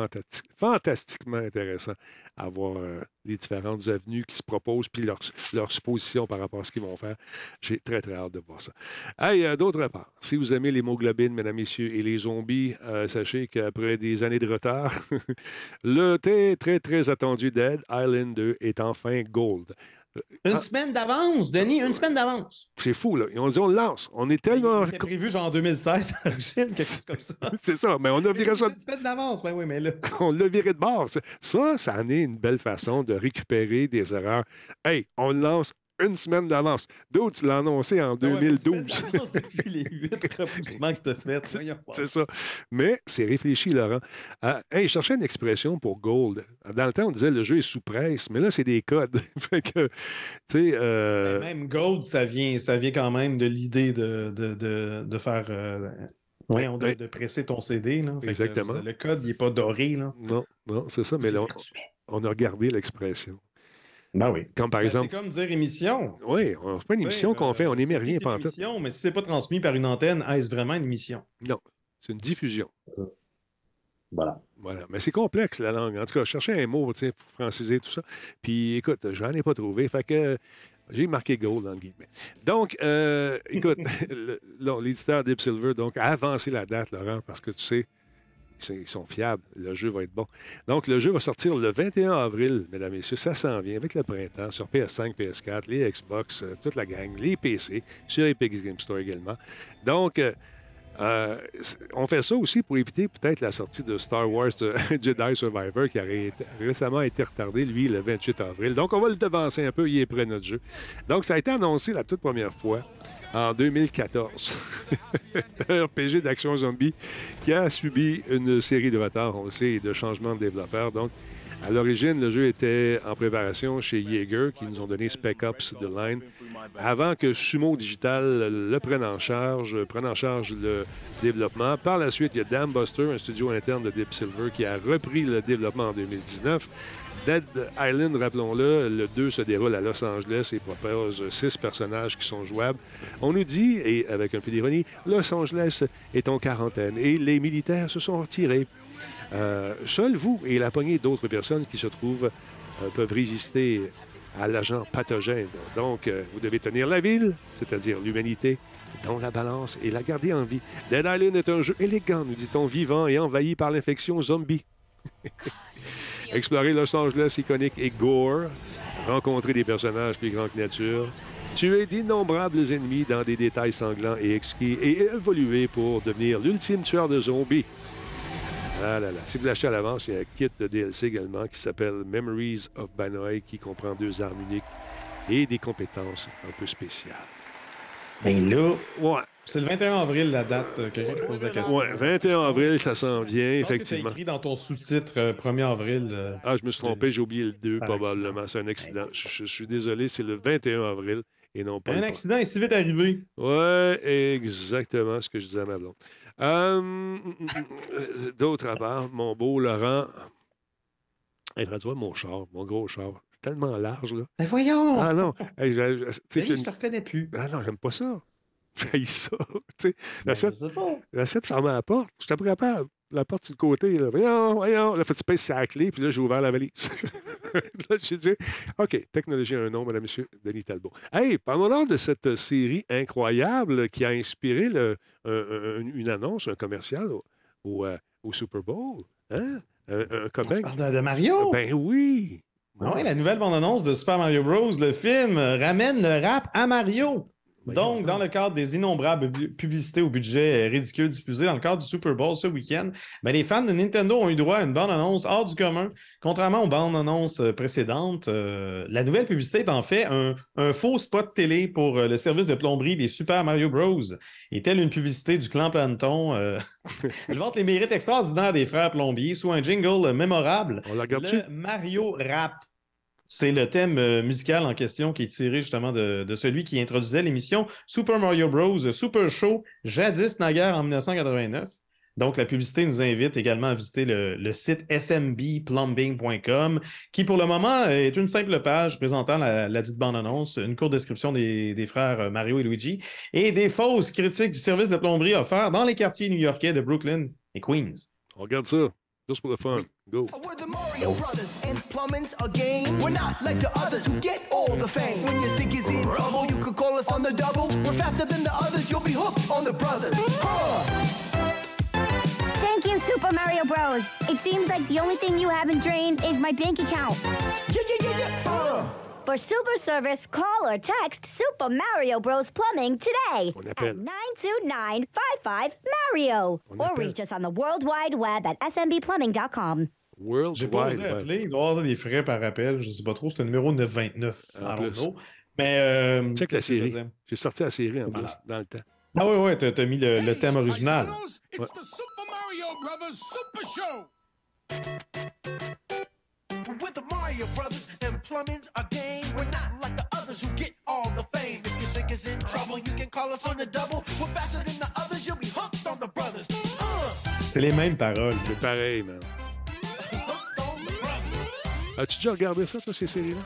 fantastiquement intéressant à voir euh, les différentes avenues qui se proposent puis leur, leur supposition par rapport à ce qu'ils vont faire. J'ai très, très hâte de voir ça. Hey, euh, d'autre part, si vous aimez l'hémoglobine, mesdames, messieurs, et les zombies, euh, sachez qu'après des années de retard, le très, très, très attendu Dead Island 2 est enfin gold. Une ah. semaine d'avance, Denis, une semaine d'avance. C'est fou, là. Ils ont dit, on le lance. On est tellement. C'était prévu genre en 2016 quelque chose comme ça. C'est ça, mais on a viré ça. Une semaine d'avance, ben oui, mais là. on l'a viré de bord. Ça, ça en est une belle façon de récupérer des erreurs. Hey, on le lance une semaine d'avance. D'autres, tu l'as annoncé en 2012. Ah depuis les huit repoussements que tu as fait. C'est ça. Mais c'est réfléchi, Laurent. Euh, hey, je cherchais une expression pour Gold. Dans le temps, on disait le jeu est sous presse, mais là, c'est des codes. fait que. Euh... Ben, même Gold, ça vient, ça vient quand même de l'idée de, de, de, de, faire. Euh... de, presser ton CD. Là. Exactement. le code, il n'est pas doré. Là. Non, non, c'est ça. Mais là, on, on a regardé l'expression. Ben oui. Comme par ben, exemple. C'est comme dire émission. Oui, c'est pas une émission qu'on fait, on n'émet rien pendant tout. Mais si c'est pas transmis par une antenne, est-ce vraiment une émission? Non, c'est une diffusion. Voilà. Voilà. Mais c'est complexe, la langue. En tout cas, je cherchais un mot pour franciser tout ça. Puis, écoute, j'en ai pas trouvé. Fait que j'ai marqué gold, dans le guillemets. Donc, euh, écoute, l'éditeur Deep Silver donc, a avancé la date, Laurent, parce que tu sais, ils sont fiables. Le jeu va être bon. Donc, le jeu va sortir le 21 avril, mesdames et messieurs. Ça s'en vient avec le printemps sur PS5, PS4, les Xbox, euh, toute la gang, les PC, sur Epic Game Store également. Donc, euh, on fait ça aussi pour éviter peut-être la sortie de Star Wars Jedi Survivor qui a récemment été retardé, lui, le 28 avril. Donc, on va le devancer un peu. Il est prêt, notre jeu. Donc, ça a été annoncé la toute première fois en 2014. un RPG d'action zombie qui a subi une série de retards, on le sait, et de changements de développeurs. Donc, À l'origine, le jeu était en préparation chez Jaeger, qui nous ont donné Spec Ops The Line, avant que Sumo Digital le prenne en charge, prenne en charge le développement. Par la suite, il y a Dam Buster, un studio interne de Deep Silver, qui a repris le développement en 2019. Dead Island, rappelons-le, le 2 se déroule à Los Angeles et propose six personnages qui sont jouables. On nous dit, et avec un peu d'ironie, Los Angeles est en quarantaine et les militaires se sont retirés. Euh, seul vous et la poignée d'autres personnes qui se trouvent euh, peuvent résister à l'agent pathogène. Donc, euh, vous devez tenir la ville, c'est-à-dire l'humanité, dans la balance et la garder en vie. Dead Island est un jeu élégant, nous dit-on, vivant et envahi par l'infection zombie. Explorer Los Angeles iconique et gore, rencontrer des personnages plus grands que nature, tuer d'innombrables ennemis dans des détails sanglants et exquis et évoluer pour devenir l'ultime tueur de zombies. Ah là là. Si vous l'achetez à l'avance, il y a un kit de DLC également qui s'appelle Memories of Banoi qui comprend deux armes uniques et des compétences un peu spéciales. Ben là, Ouais, c'est le 21 avril la date. euh, Quelqu'un qui pose la question. ouais 21 avril, ça s'en vient, Je que effectivement. C'est écrit dans ton sous-titre euh, 1er avril. euh, Ah, je me suis trompé, j'ai oublié le 2 Par probablement. C'est un accident. Je, je- je suis désolé, c'est le 21 avril et non pas un accident est si vite arrivé. Ouais, exactement ce que je disais à ma blonde. Euh, mm, mm, euh, D'autre part, mon beau Laurent. Hey, toi mon char, mon gros char. C'est tellement large, là. Ben voyons! Ah non! Hey, je- je- Ben, j'ai je te reconnais plus. Ah non, j'aime pas ça. J'ai ça. Sais, Ben, de fermer la porte. Je n'étais pas capable. La porte du côté, là. Voyons, voyons. Là, fait, pèses sur la clé, puis là, j'ai ouvert la valise. là, j'ai dit, OK, technologie a un nom, madame, monsieur, Denis Talbot. Hey, parlons de cette série incroyable qui a inspiré le- un- un- une annonce, un commercial au, au, euh, au Super Bowl. Hein? Un, un Tu copain. parles de, Mario? Ben oui. Ah ouais, la nouvelle bande-annonce de Super Mario Bros. Le film euh, ramène le rap à Mario. Donc, dans le cadre des innombrables publicités au budget euh, ridicule diffusées dans le cadre du Super Bowl ce week-end, ben, les fans de Nintendo ont eu droit à une bande-annonce hors du commun. Contrairement aux bandes-annonces euh, précédentes, euh, la nouvelle publicité est en fait un, un faux spot télé pour le service de plomberie des Super Mario Bros. Et telle une publicité du clan Planton, euh, elle vante les mérites extraordinaires des frères plombiers sous un jingle mémorable. On la? Le Mario Rap. C'est le thème euh, musical en question qui est tiré justement de, celui qui introduisait l'émission Super Mario Bros. Super Show, jadis naguère en 1989. Donc, la publicité nous invite également à visiter le, site smbplumbing.com, qui pour le moment est une simple page présentant la, dite bande-annonce, une courte description des, frères Mario et Luigi, et des fausses critiques du service de plomberie offert dans les quartiers new-yorkais de Brooklyn et Queens. Regarde. Juste for the fun. Go. We're the Mario Brothers, and plumbing's a game. We're not like the others who get all the fame. When your sink is in trouble, you could call us on the double. We're faster than the others, you'll be hooked on the brothers. Huh. Thank you, Super Mario Bros. It seems like the only thing you haven't drained is my bank account. Yeah, yeah, yeah, yeah. Uh. For super service, call or text Super Mario Bros. Plumbing today On at appelle. 92955 Mario On or appelle. reach us on the World Wide Web at smbplumbing.com. World J'ai pas Wide osé Web. appeler. Il doit y avoir des frais par appel. Je sais pas trop. C'est un numéro 929. En plus. know. Mais. Euh, Check la série. J'ai sorti la série en Voilà. plus, dans le temps. Ah oui, oui, t'as t'as mis le, le thème original. It's the Super Mario Brothers Super Show. We're the Mario Brothers, and plumbing's a game. We're not like the others who get all the fame. If your sink is in trouble, you can call us on the double. We're faster than the others, you'll be hooked on the brothers. Uh, C'est les mêmes paroles. C'est pareil, man. As-tu déjà regardé ça, toi, ces séries-là?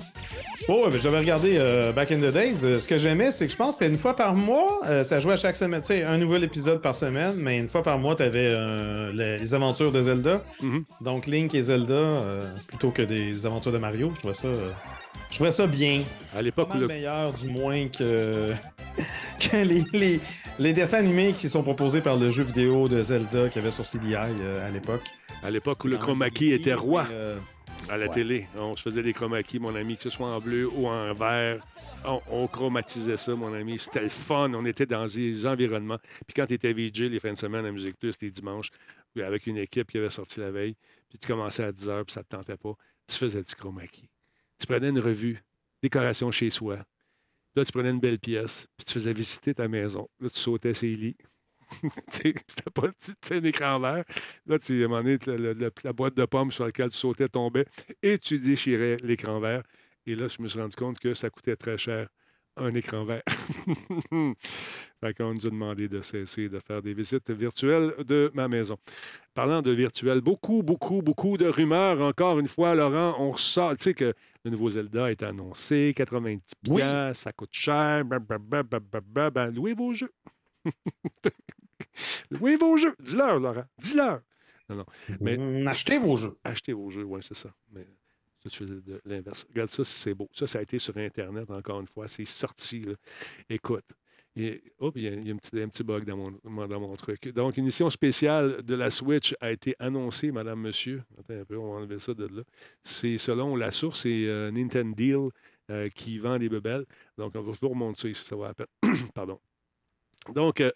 Oh, ouais, ben, j'avais regardé euh, Back in the Days. Euh, ce que j'aimais, c'est que je pense que c'était une fois par mois. euh, ça jouait à chaque semaine. Tu sais, un nouvel épisode par semaine, mais une fois par mois, tu avais les, les aventures de Zelda. Mhm. Donc, Link et Zelda, euh, plutôt que des aventures de Mario. Je trouvais ça, euh, je trouvais ça bien. À l'époque le... meilleur, du moins, que, que les, les, les dessins animés qui sont proposés par le jeu vidéo de Zelda qu'il y avait sur CDI euh, à l'époque. À l'époque où le chroma key était roi Euh, à la ouais. télé. On se faisait des chroma key, mon ami, que ce soit en bleu ou en vert. On, on chromatisait ça, mon ami. C'était le fun. On était dans des environnements. Puis quand tu étais VJ les fins de semaine à Musique Plus, les dimanches, puis avec une équipe qui avait sorti la veille, puis tu commençais à 10 h, puis ça te tentait pas, tu faisais du chroma key. Tu prenais une revue, décoration chez soi. Là, tu prenais une belle pièce, puis tu faisais visiter ta maison. Là, tu sautais ses lits. Tu C'était pas c'était un écran vert. Là, tu, à un moment donné, la boîte de pommes sur laquelle tu sautais tombait et tu déchirais l'écran vert. Et là, je me suis rendu compte que ça coûtait très cher un écran vert. fait qu'on nous a demandé de cesser de faire des visites virtuelles de ma maison. Parlant de virtuel, beaucoup, beaucoup, beaucoup de rumeurs. Encore une fois, Laurent, on ressort. Tu sais que le nouveau Zelda est annoncé, 90 Oui. ça coûte cher. Ben, louez vos jeux. louez vos jeux. Dis-leur, Laurent. Dis-leur. Mais- Mm, Achetez vos jeux. Achetez vos jeux, oui, c'est ça. Mais ça, tu faisais de l'inverse. Regarde ça, c'est beau. Ça, ça a été sur Internet, encore une fois. C'est sorti. là. Écoute. Et, hop, il y a, il y a un, petit, un petit bug dans mon, dans mon truc. Donc, une édition spéciale de la Switch a été annoncée, madame, monsieur. Attends un peu, on va enlever ça de là. C'est selon la source, c'est euh, Nintendo Deal euh, qui vend des bebelles. Donc, on va je vous remonter ça ici, ça va à peine. Pardon. Donc, euh,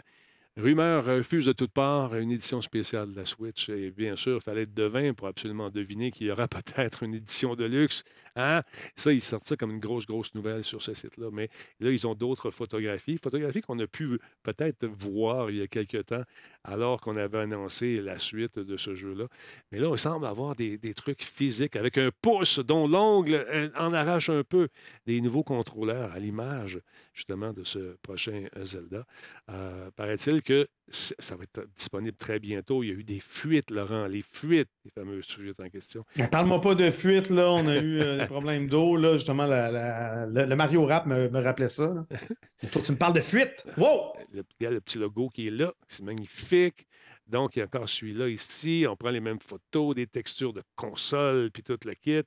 Rumeur euh, fuse de toutes parts une édition spéciale de la Switch. Et bien sûr, il fallait être devin pour absolument deviner qu'il y aura peut-être une édition de luxe. Hein? Ça, ils sortent ça comme une grosse, grosse nouvelle sur ce site-là. Mais là, ils ont d'autres photographies. Photographies qu'on a pu peut-être voir il y a quelque temps, alors qu'on avait annoncé la suite de ce jeu-là. Mais là, on semble avoir des, des trucs physiques avec un pouce dont l'ongle euh, en arrache un peu. Des nouveaux contrôleurs à l'image, justement, de ce prochain euh, Zelda. Euh, paraît-il que ça va être disponible très bientôt. Il y a eu des fuites, Laurent, les fuites, les fameuses fuites en question. Parle-moi pas de fuite, là. On a eu euh, des problèmes d'eau, là. Justement, la- la- le, le Mario Rap me, me rappelait ça. Toi, tu me parles de fuite. Wow! Le, regarde le petit logo qui est là, c'est magnifique. Donc, il y a encore celui-là ici. On prend les mêmes photos, des textures de console, puis tout le kit.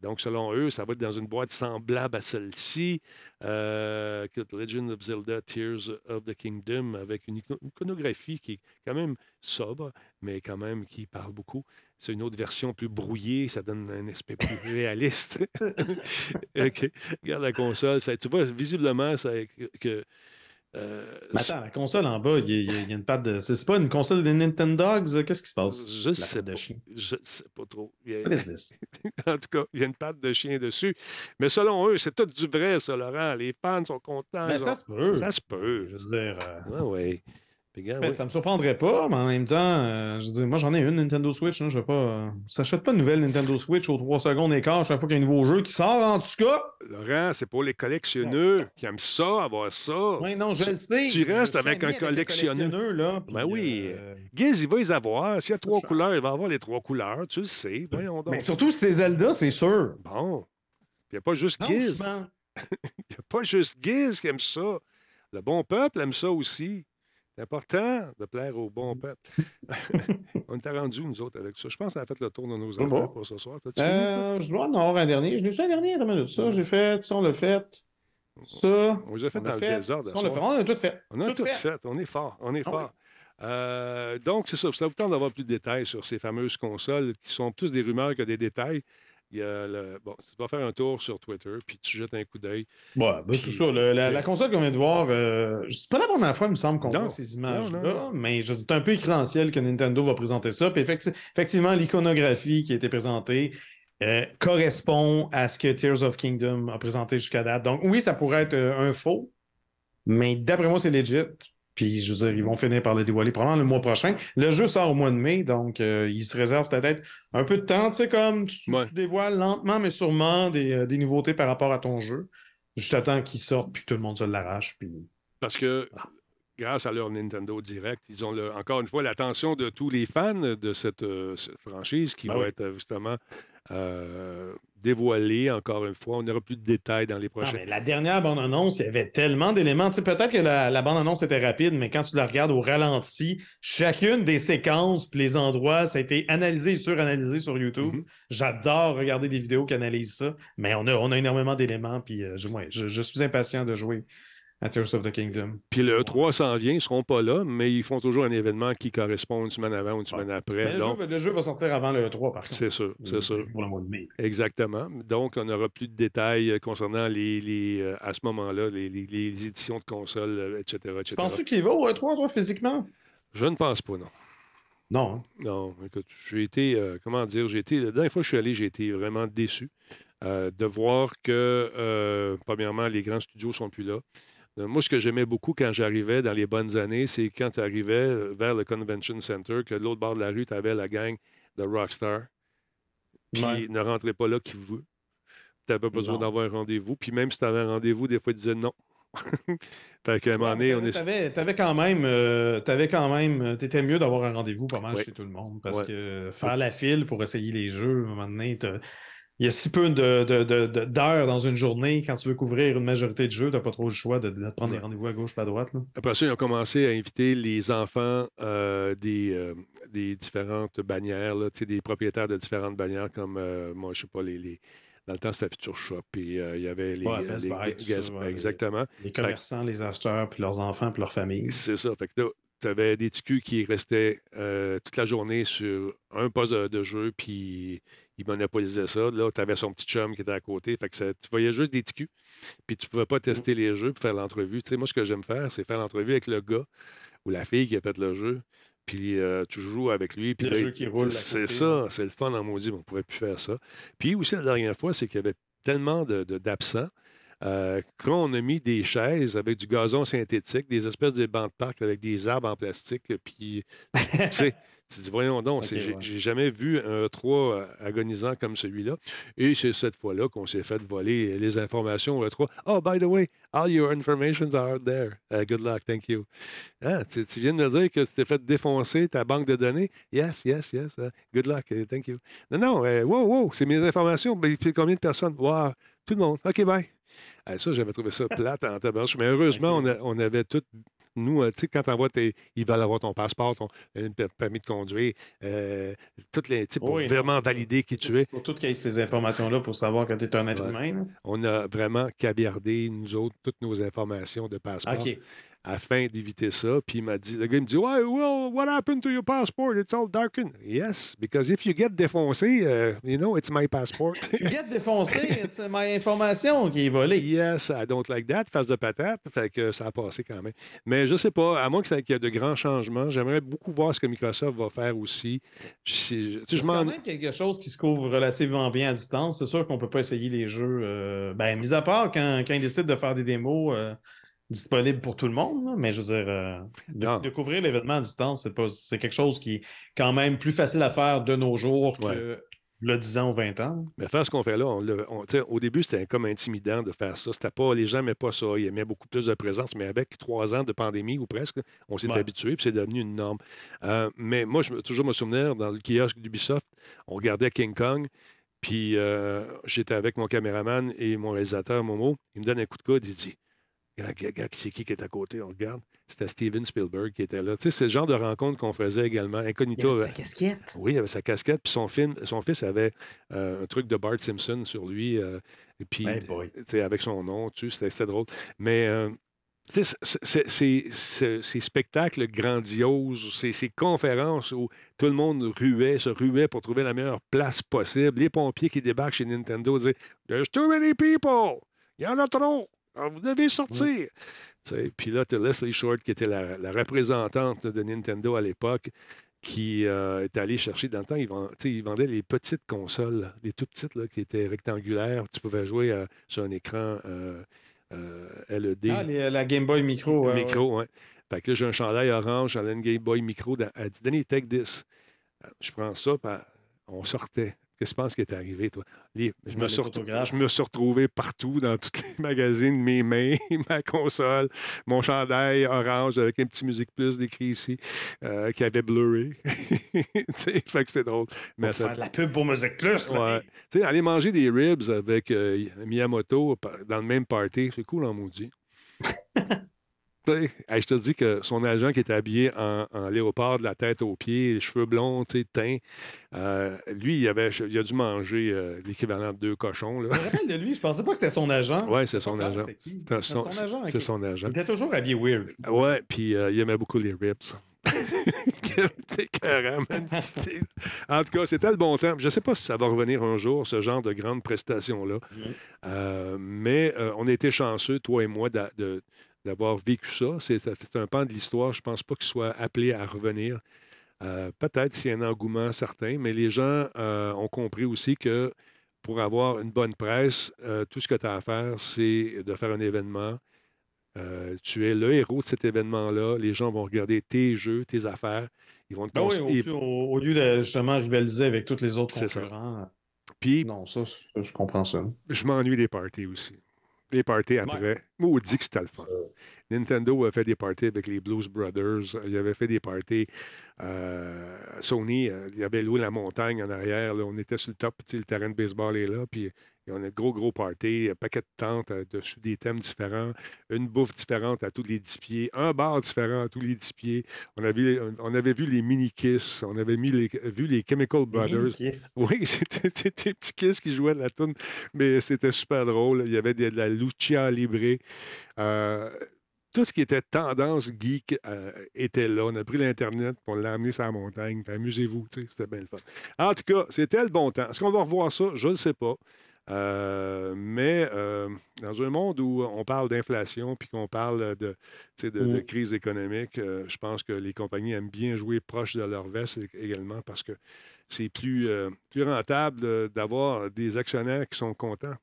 Donc, selon eux, ça va être dans une boîte semblable à celle-ci. Euh, Legend of Zelda Tears of the Kingdom, avec une icono- iconographie qui est quand même sobre, mais quand même qui parle beaucoup. C'est une autre version plus brouillée, ça donne un aspect plus réaliste. OK. Regarde la console. ça- tu vois, visiblement, ça, que. Euh, Mais attends, la console en bas, il y, a- il y a une patte de. C'est pas une console des Nintendogs? Qu'est-ce qui se passe? Je La sais de pas. chien. Je sais pas trop. A- en tout cas, il y a une patte de chien dessus. Mais selon eux, c'est tout du vrai, ça, Laurent. Les fans sont contents. Ben, ils ça ont- se peut. ça se peut. Je veux dire. euh, Oui, oui. Gars, Ben, oui. Ça me surprendrait pas, mais en même temps, euh, je veux dire, moi j'en ai une Nintendo Switch. Hein, je vais pas. euh, s'achète pas une nouvelle Nintendo Switch aux 3 secondes écart chaque fois qu'il y a un nouveau jeu qui sort, en tout cas. Laurent, c'est pour les collectionneurs qui aiment ça, avoir ça. Oui, non, je le sais. tu restes avec un les collectionneur. collectionneurs, Là, puis, Ben oui. euh, Giz, il va les avoir. S'il y a trois cher. couleurs, il va avoir les trois couleurs. Tu le sais. Voyons donc. Mais surtout si c'est Zelda, c'est sûr. Bon. Il n'y a pas juste Non, Giz. Il n'y a pas juste Giz qui aime ça. Le bon peuple aime ça aussi. C'est important de plaire au bon peuple. On était rendus, nous autres, avec ça. Je pense qu'on a fait le tour de nos bon. pour ce soir. Euh, je dois en avoir un dernier. Je l'ai fait un dernier, attends une minute. Ça, j'ai fait, ça, on l'a fait. Ça. On les a fait on dans le fait, désordre. ça, on. On a tout fait. On a tout fait. On est fort. On est Ah oui. fort. Euh, donc, c'est ça. Ça vous tente d'avoir plus de détails sur ces fameuses consoles qui sont plus des rumeurs que des détails. Il y a le... Bon, tu vas faire un tour sur Twitter, puis tu jettes un coup d'œil. Ouais, ben, c'est ça. le- la, console qu'on vient de voir, euh, c'est pas la première fois, il me semble, qu'on voit ces images-là, mais c'est un peu écrédentiel que Nintendo va présenter ça. Puis effecti- effectivement, l'iconographie qui a été présentée euh, correspond à ce que Tears of Kingdom a présenté jusqu'à date. Donc oui, ça pourrait être euh, un faux, mais d'après moi, c'est legit. Puis, je veux dire, ils vont finir par le dévoiler probablement le mois prochain. Le jeu sort au mois de mai, donc euh, il se réserve peut-être un peu de temps, tu sais, comme tu, Ouais. tu dévoiles lentement, mais sûrement des, euh, des nouveautés par rapport à ton jeu. Juste attends qu'il sorte, puis que tout le monde se l'arrache. Puis... Parce que Voilà. grâce à leur Nintendo Direct, ils ont le- encore une fois l'attention de tous les fans de cette, euh, cette franchise qui Ben va oui. être justement euh, dévoilée encore une fois. On n'aura plus de détails dans les prochains. la dernière bande-annonce, il y avait tellement d'éléments. Tu sais, peut-être que la, la bande-annonce était rapide, mais quand tu la regardes au ralenti, chacune des séquences puis les endroits, ça a été analysé et suranalysé sur YouTube. Mhm. J'adore regarder des vidéos qui analysent ça, mais on a, on a énormément d'éléments, puis euh, je, ouais, je- je suis impatient de jouer à Tears of the Kingdom. Puis le E3 s'en vient, ils ne seront pas là, mais ils font toujours un événement qui correspond une semaine avant ou une semaine Mais après. le, Donc, jeu, le jeu va sortir avant le 3, par contre. c'est sûr, c'est sûr. Pour le mois de mai. Exactement. Donc, on n'aura plus de détails euh, concernant les, les, euh, à ce moment-là, les, les- les éditions de consoles, euh, etc. etc. Penses-tu qu'il va au E3, toi, physiquement? Je ne pense pas, non. Non. hein? Non, écoute, j'ai été, euh, comment dire, j'ai été, la dernière fois que je suis allé, j'ai été vraiment déçu euh, de voir que, euh, premièrement, les grands studios sont plus là. Euh, Moi, ce que j'aimais beaucoup quand j'arrivais dans les bonnes années, c'est quand tu arrivais vers le Convention Center, que de l'autre bord de la rue, tu avais la gang de Rockstar. Puis Ouais. ne rentrez pas là qui veut. Tu n'avais pas besoin d'avoir un rendez-vous. Puis même si tu avais un rendez-vous, des fois, ils disaient non. fait qu'à un moment donné, on est. T'avais, t'avais quand même, euh, t'avais quand même, euh, t'étais mieux d'avoir un rendez-vous pas mal Ouais. chez tout le monde parce que faire la file pour essayer les jeux, à un moment donné, il y a si peu de, de- de- de- d'heures dans une journée quand tu veux couvrir une majorité de jeux, t'as pas trop le choix de, prendre des rendez-vous à gauche pas à droite. Là. Après ça, ils ont commencé à inviter les enfants euh, des, euh, des différentes bannières, là, tu des propriétaires de différentes bannières, comme, euh, moi, je sais pas, les, les- dans le temps, c'était Future Shop, puis il y avait les... Ouais, ça, ouais, exactement. Les commerçants, les acheteurs, puis leurs enfants, puis leurs familles. C'est ça. Fait que tu avais des TQ qui restaient toute la journée sur un poste de, de jeu, puis ils monopolisaient ça. Là, tu avais son petit chum qui était à côté. Fait que ça- tu voyais juste des TQ, puis tu pouvais pas tester les jeux puis faire l'entrevue. Tu sais, moi, ce que j'aime faire, c'est faire l'entrevue avec le gars ou la fille qui a fait le jeu. Puis euh, tu joues avec lui. Puis Le là, jeu qui roule à C'est ça, c'est le fun en maudit, mais on ne pourrait plus faire ça. Puis aussi, la dernière fois, c'est qu'il y avait tellement de- de- euh, qu'on a mis des chaises avec du gazon synthétique, des espèces de bancs de parc avec des arbres en plastique. Puis, tu sais, tu dis, voyons donc, Ok, c'est- j'ai ouais. jamais vu un 3 agonisant comme celui-là. Et c'est cette fois-là qu'on s'est fait voler les informations au 3. Oh, by the way, all your informations are out there. Uh, good luck, thank you. Ah, tu, tu viens de me dire que tu t'es fait défoncer ta banque de données? Yes, yes, yes. uh, good luck, uh, thank you. Non, non, euh, wow, wow, c'est mes informations. Puis combien de personnes? Wow, tout le monde. OK, bye. Ça, j'avais trouvé ça plate en tabarnouche. Mais heureusement, on, a- on avait tout. Nous, euh, tu sais, quand t'envoies tes. Ils veulent avoir ton passeport, ton un per- permis de conduire, euh, toutes les. pour Oui, vraiment valider qui tu es. Pour tout qu'il y ait ces informations-là pour savoir que tu es un être Ouais. humain. On a vraiment caviardé, nous autres, toutes nos informations de passeport OK. Afin d'éviter ça. Puis il m'a dit, le gars il me dit, Why, well, what happened to your passport? It's all darkened. Yes, because if you get défoncé, uh, you know, it's my passport. Tu get défoncé, c'est ma information qui est volée. Yes, I don't like that, face de patate. Fait que ça a passé quand même. Mais je sais pas, à moins qu'il y ait de grands changements, j'aimerais beaucoup voir ce que Microsoft va faire aussi. C'est quand même quelque chose qui se couvre relativement bien à distance. C'est sûr qu'on ne peut pas essayer les jeux. euh, ben, mis à part quand, quand ils décident de faire des démos euh, disponibles pour tout le monde. mais je veux dire, euh, de, de couvrir l'événement à distance, c'est pas c'est quelque chose qui est quand même plus facile à faire de nos jours que le 10 ans ou 20 ans. Mais faire ce qu'on fait là, on au début, c'était comme intimidant de faire ça. C'était pas, les gens n'aimaient pas ça. Ils aimaient beaucoup plus de présence. Mais avec trois ans de pandémie ou presque, on s'est Ouais. habitué puis c'est devenu une norme. Euh, mais moi, je toujours me souvenir, dans le kiosque d'Ubisoft, on regardait King Kong. Puis euh, j'étais avec mon caméraman et mon réalisateur, Momo. Il me donne un coup de coude. Il dit c'est qui qui est à côté? On regarde. C'était Steven Spielberg qui était là. Tu sais, c'est le genre de rencontre qu'on faisait également. Incognito. euh, casquette. oui, il avait sa casquette, puis son, film, son fils avait euh, un truc de Bart Simpson sur lui, euh, et puis Hey boy. tu sais, avec son nom, tu sais, c'était c'était drôle. Mais euh, tu sais, c'est- c'est- c'est- c'est- ces spectacles grandioses, ces, ces conférences où tout le monde ruait, se ruait pour trouver la meilleure place possible, les pompiers qui débarquent chez Nintendo disaient There's too many people! Il y en a trop! Alors, vous devez sortir! Puis là, tu as Leslie Short, qui était la, la représentante de Nintendo à l'époque, qui euh, est allée chercher dans le temps, ils, vend- tu sais, ils vendaient les petites consoles, les tout petites, là, qui étaient rectangulaires. Tu pouvais jouer euh, sur un écran euh, euh, LED. Ah, les- la Game Boy Micro. euh, micro, ouais. Fait que là, j'ai un chandail orange, j'en ai une Game Boy Micro. dans- Elle dit, Danny, take this. Je prends ça, on sortait. Qu'est-ce que tu penses qui est arrivé, toi? Les- je, me suis retrou- photographes. je me suis retrouvé partout dans tous les magazines, mes mains, ma console, mon chandail orange avec un petit Musique Plus décrit ici, euh, qui avait blurré. Tu sais, fait que c'est drôle. Mais ça, faire de la pub pour Musique Plus. là. Ouais. Tu sais, aller manger des ribs avec euh, Miyamoto dans le même party, c'est cool en maudit. Hey, je te dis que son agent qui était habillé en, en léopard de la tête aux pieds, les cheveux blonds, tu sais, teint, euh, lui, il, avait, il a dû manger euh, l'équivalent de deux cochons. Là. Je me rappelle de lui, je pensais pas que c'était son agent. C'est son Ah, agent. C'est son, son agent. c'est son agent. Il était toujours habillé weird. Ouais, puis euh, il aimait beaucoup les. C'est- En tout cas, c'était le bon temps. Je ne sais pas si ça va revenir un jour, ce genre de grande prestation-là. Euh, mais euh, on a été chanceux, toi et moi, de- d'avoir vécu ça. C'est un pan de l'histoire. Je ne pense pas qu'il soit appelé à revenir. Euh, Peut-être s'il y a un engouement certain, mais les gens euh, ont compris aussi que pour avoir une bonne presse, euh, tout ce que tu as à faire, c'est de faire un événement tu es le héros de cet événement-là. Les gens vont regarder tes jeux, tes affaires. Ils vont te Ben oui, au, et- lieu de justement rivaliser avec tous les autres C'est ça. concurrents. Puis, Non, ça, je comprends ça. je m'ennuie des parties aussi. Les parties après. Maudit que c'était le fun. Nintendo a fait des parties avec les Blues Brothers. Il avait fait des parties. euh, Sony, euh, il y avait loué la montagne en arrière. là. On était sur le top. Le terrain de baseball est là. Puis on a un gros, gros party. Un paquet de tentes euh, dessus des thèmes différents. Une bouffe différente à tous les 10 pieds. Un bar différent à tous les 10 pieds. On avait, on avait vu les mini-kiss. On avait mis les, vu les Chemical Brothers. Oui, c'était des petits kiss qui jouaient de la tune, mais c'était super drôle. Il y avait de, la Lucia Libre. Euh, tout ce qui était tendance geek euh, était là. On a pris l'Internet pour l'amener sur la montagne. puis Amusez-vous, c'était bien le fun. En tout cas, c'était le bon temps. Est-ce qu'on va revoir ça? Je ne sais pas. Euh, mais euh, dans un monde où on parle d'inflation puis qu'on parle de, Mm. crise économique, euh, je pense que les compagnies aiment bien jouer proche de leur veste ég- également parce que c'est plus, plus rentable d'avoir des actionnaires qui sont contents.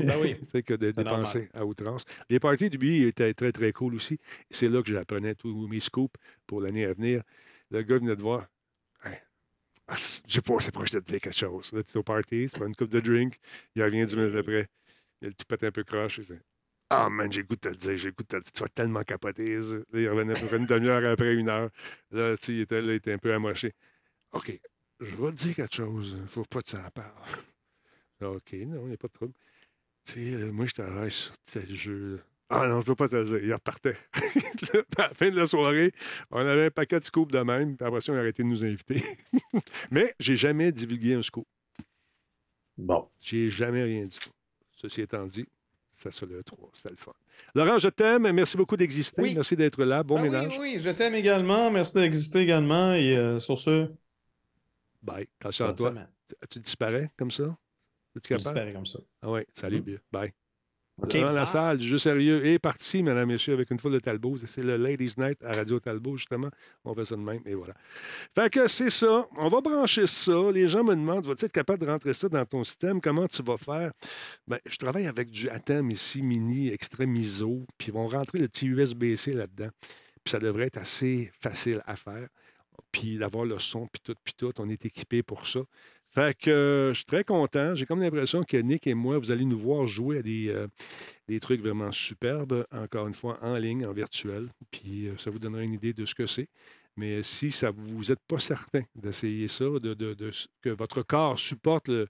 Ben oui. Que de normal. dépenser à outrance. Les parties de lui étaient très, très cool aussi. C'est là que j'apprenais tous mes scoops pour l'année à venir. Le gars venait de voir. Hey, ah, je sais pas, c'est pas, je te dire quelque chose. Là, tu es au party, tu prends une coupe de drink, il revient dix minutes après. Il a le toupette un peu croche. il dit, Ah, man, j'ai le goût de te dire, j'ai goût de te dire. Tu vas tellement capoter. Là, il revenait pour une demi-heure après une heure. Là, tu sais, il était, là, il était un peu amoché. OK, je vais te dire quelque chose. Faut pas que tu en parles. OK, non, il n'y a pas de trouble. Tu sais, euh, moi, je travaille sur tel jeu. Ah non, je peux pas te le dire. Il repartait. à la fin de la soirée, on avait un paquet de scoops de même. Puis après ça, on a arrêté de nous inviter. Mais j'ai jamais divulgué un scoop. Bon. J'ai jamais rien dit. Ceci étant dit, ça sur le 3. C'était le fun. Laurent, je t'aime. Merci beaucoup d'exister. Oui. Merci d'être là. Bon Ah oui, ménage. oui, je t'aime également. Merci d'exister également. Et euh, sur ce, Bye. Attention à toi. semaine. Tu disparais comme ça? Capable? disparais comme ça. Ah oui, salut, Mm. bien. Bye. Dans la Ah. salle, du jeu sérieux est parti, mesdames et messieurs, avec une foule de Talbot. C'est le Ladies Night à Radio Talbot, justement. On fait ça de même, et voilà. Fait que c'est ça. On va brancher ça. Les gens me demandent, vas-tu être capable de rentrer ça dans ton système? Comment tu vas faire? Ben, je travaille avec du ATEM ici, mini, extrême ISO, puis ils vont rentrer le petit USB-C là-dedans. Puis ça devrait être assez facile à faire. Puis d'avoir le son, puis tout, puis tout. On est équipé pour ça. Fait que euh, je suis très content. J'ai comme l'impression que Nick et moi, vous allez nous voir jouer à des, euh, des trucs vraiment superbes, encore une fois, en ligne, en virtuel. Puis euh, ça vous donnera une idée de ce que c'est. Mais si ça vous n'êtes pas certain d'essayer ça, de, de- de que votre corps supporte le,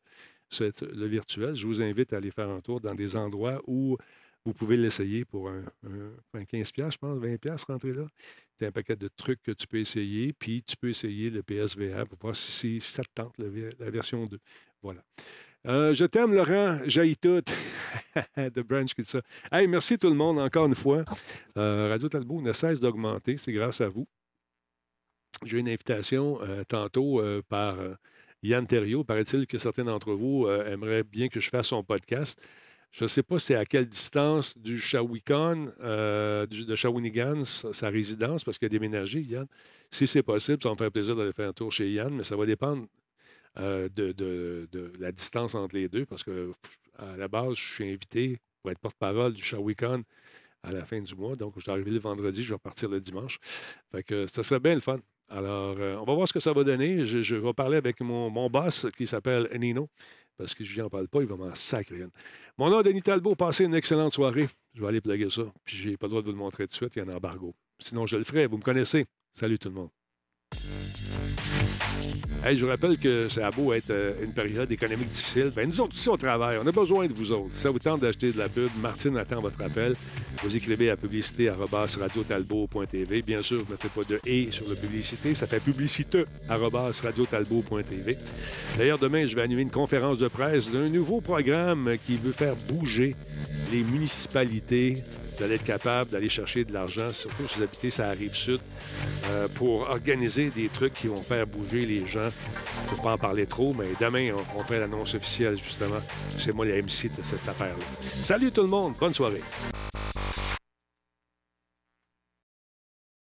le virtuel, je vous invite à aller faire un tour dans des endroits où vous pouvez l'essayer pour un, un- un 15$, je pense, 20$, rentrer là. Tu as un paquet de trucs que tu peux essayer, puis tu peux essayer le PSVR pour voir si, ça te tente, la, ver- la version 2. Voilà. Euh, je t'aime, Laurent. J'aille tout. de Branch qui dit ça. Hey, merci tout le monde encore une fois. Euh, Radio Talbot ne cesse d'augmenter. C'est grâce à vous. J'ai une invitation euh, tantôt par Yann Terriot. Paraît-il que certains d'entre vous aimeraient bien que je fasse son podcast. Je ne sais pas c'est à quelle distance du euh, de Shawinigan, sa, résidence, parce qu'il a déménagé, Yann. Si c'est possible, ça va me faire plaisir d'aller faire un tour chez Yann, mais ça va dépendre euh, de, la distance entre les deux, parce que à la base, je suis invité pour être porte-parole du Shawinigan à la fin du mois. Donc, je suis arrivé le vendredi, je vais repartir le dimanche. Fait que ça serait bien le fun. Alors, euh, on va voir ce que ça va donner. Je, je vais parler avec mon, mon boss qui s'appelle Nino, parce que je n'en parle pas, il va m'en sacrer. Mon nom Denis Talbot. Passez une excellente soirée. Je vais aller plugger ça. Puis, j'ai pas le droit de vous le montrer tout de suite. Il y a un embargo. Sinon, je le ferai. Vous me connaissez. Salut tout le monde. Je vous rappelle que ça a beau être euh, une période économique difficile. Ben, nous autres aussi, on travaille. On a besoin de vous autres. Si ça vous tente d'acheter de la pub, Martine attend votre appel. Vous écrivez à publicité radiotalbot.tv. Bien sûr, ne mettez pas de « et » sur la publicité. Ça fait publicité radiotalbot.tv. D'ailleurs, demain, je vais animer une conférence de presse d'un nouveau programme qui veut faire bouger les municipalités d'aller être capable d'aller chercher de l'argent, surtout si vous habitez sur la rive sud, euh, pour organiser des trucs qui vont faire bouger les gens. Je ne pas en parler trop, mais demain, on, on fait l'annonce officielle, justement. C'est moi le MC de cette affaire-là. Salut tout le monde, bonne soirée.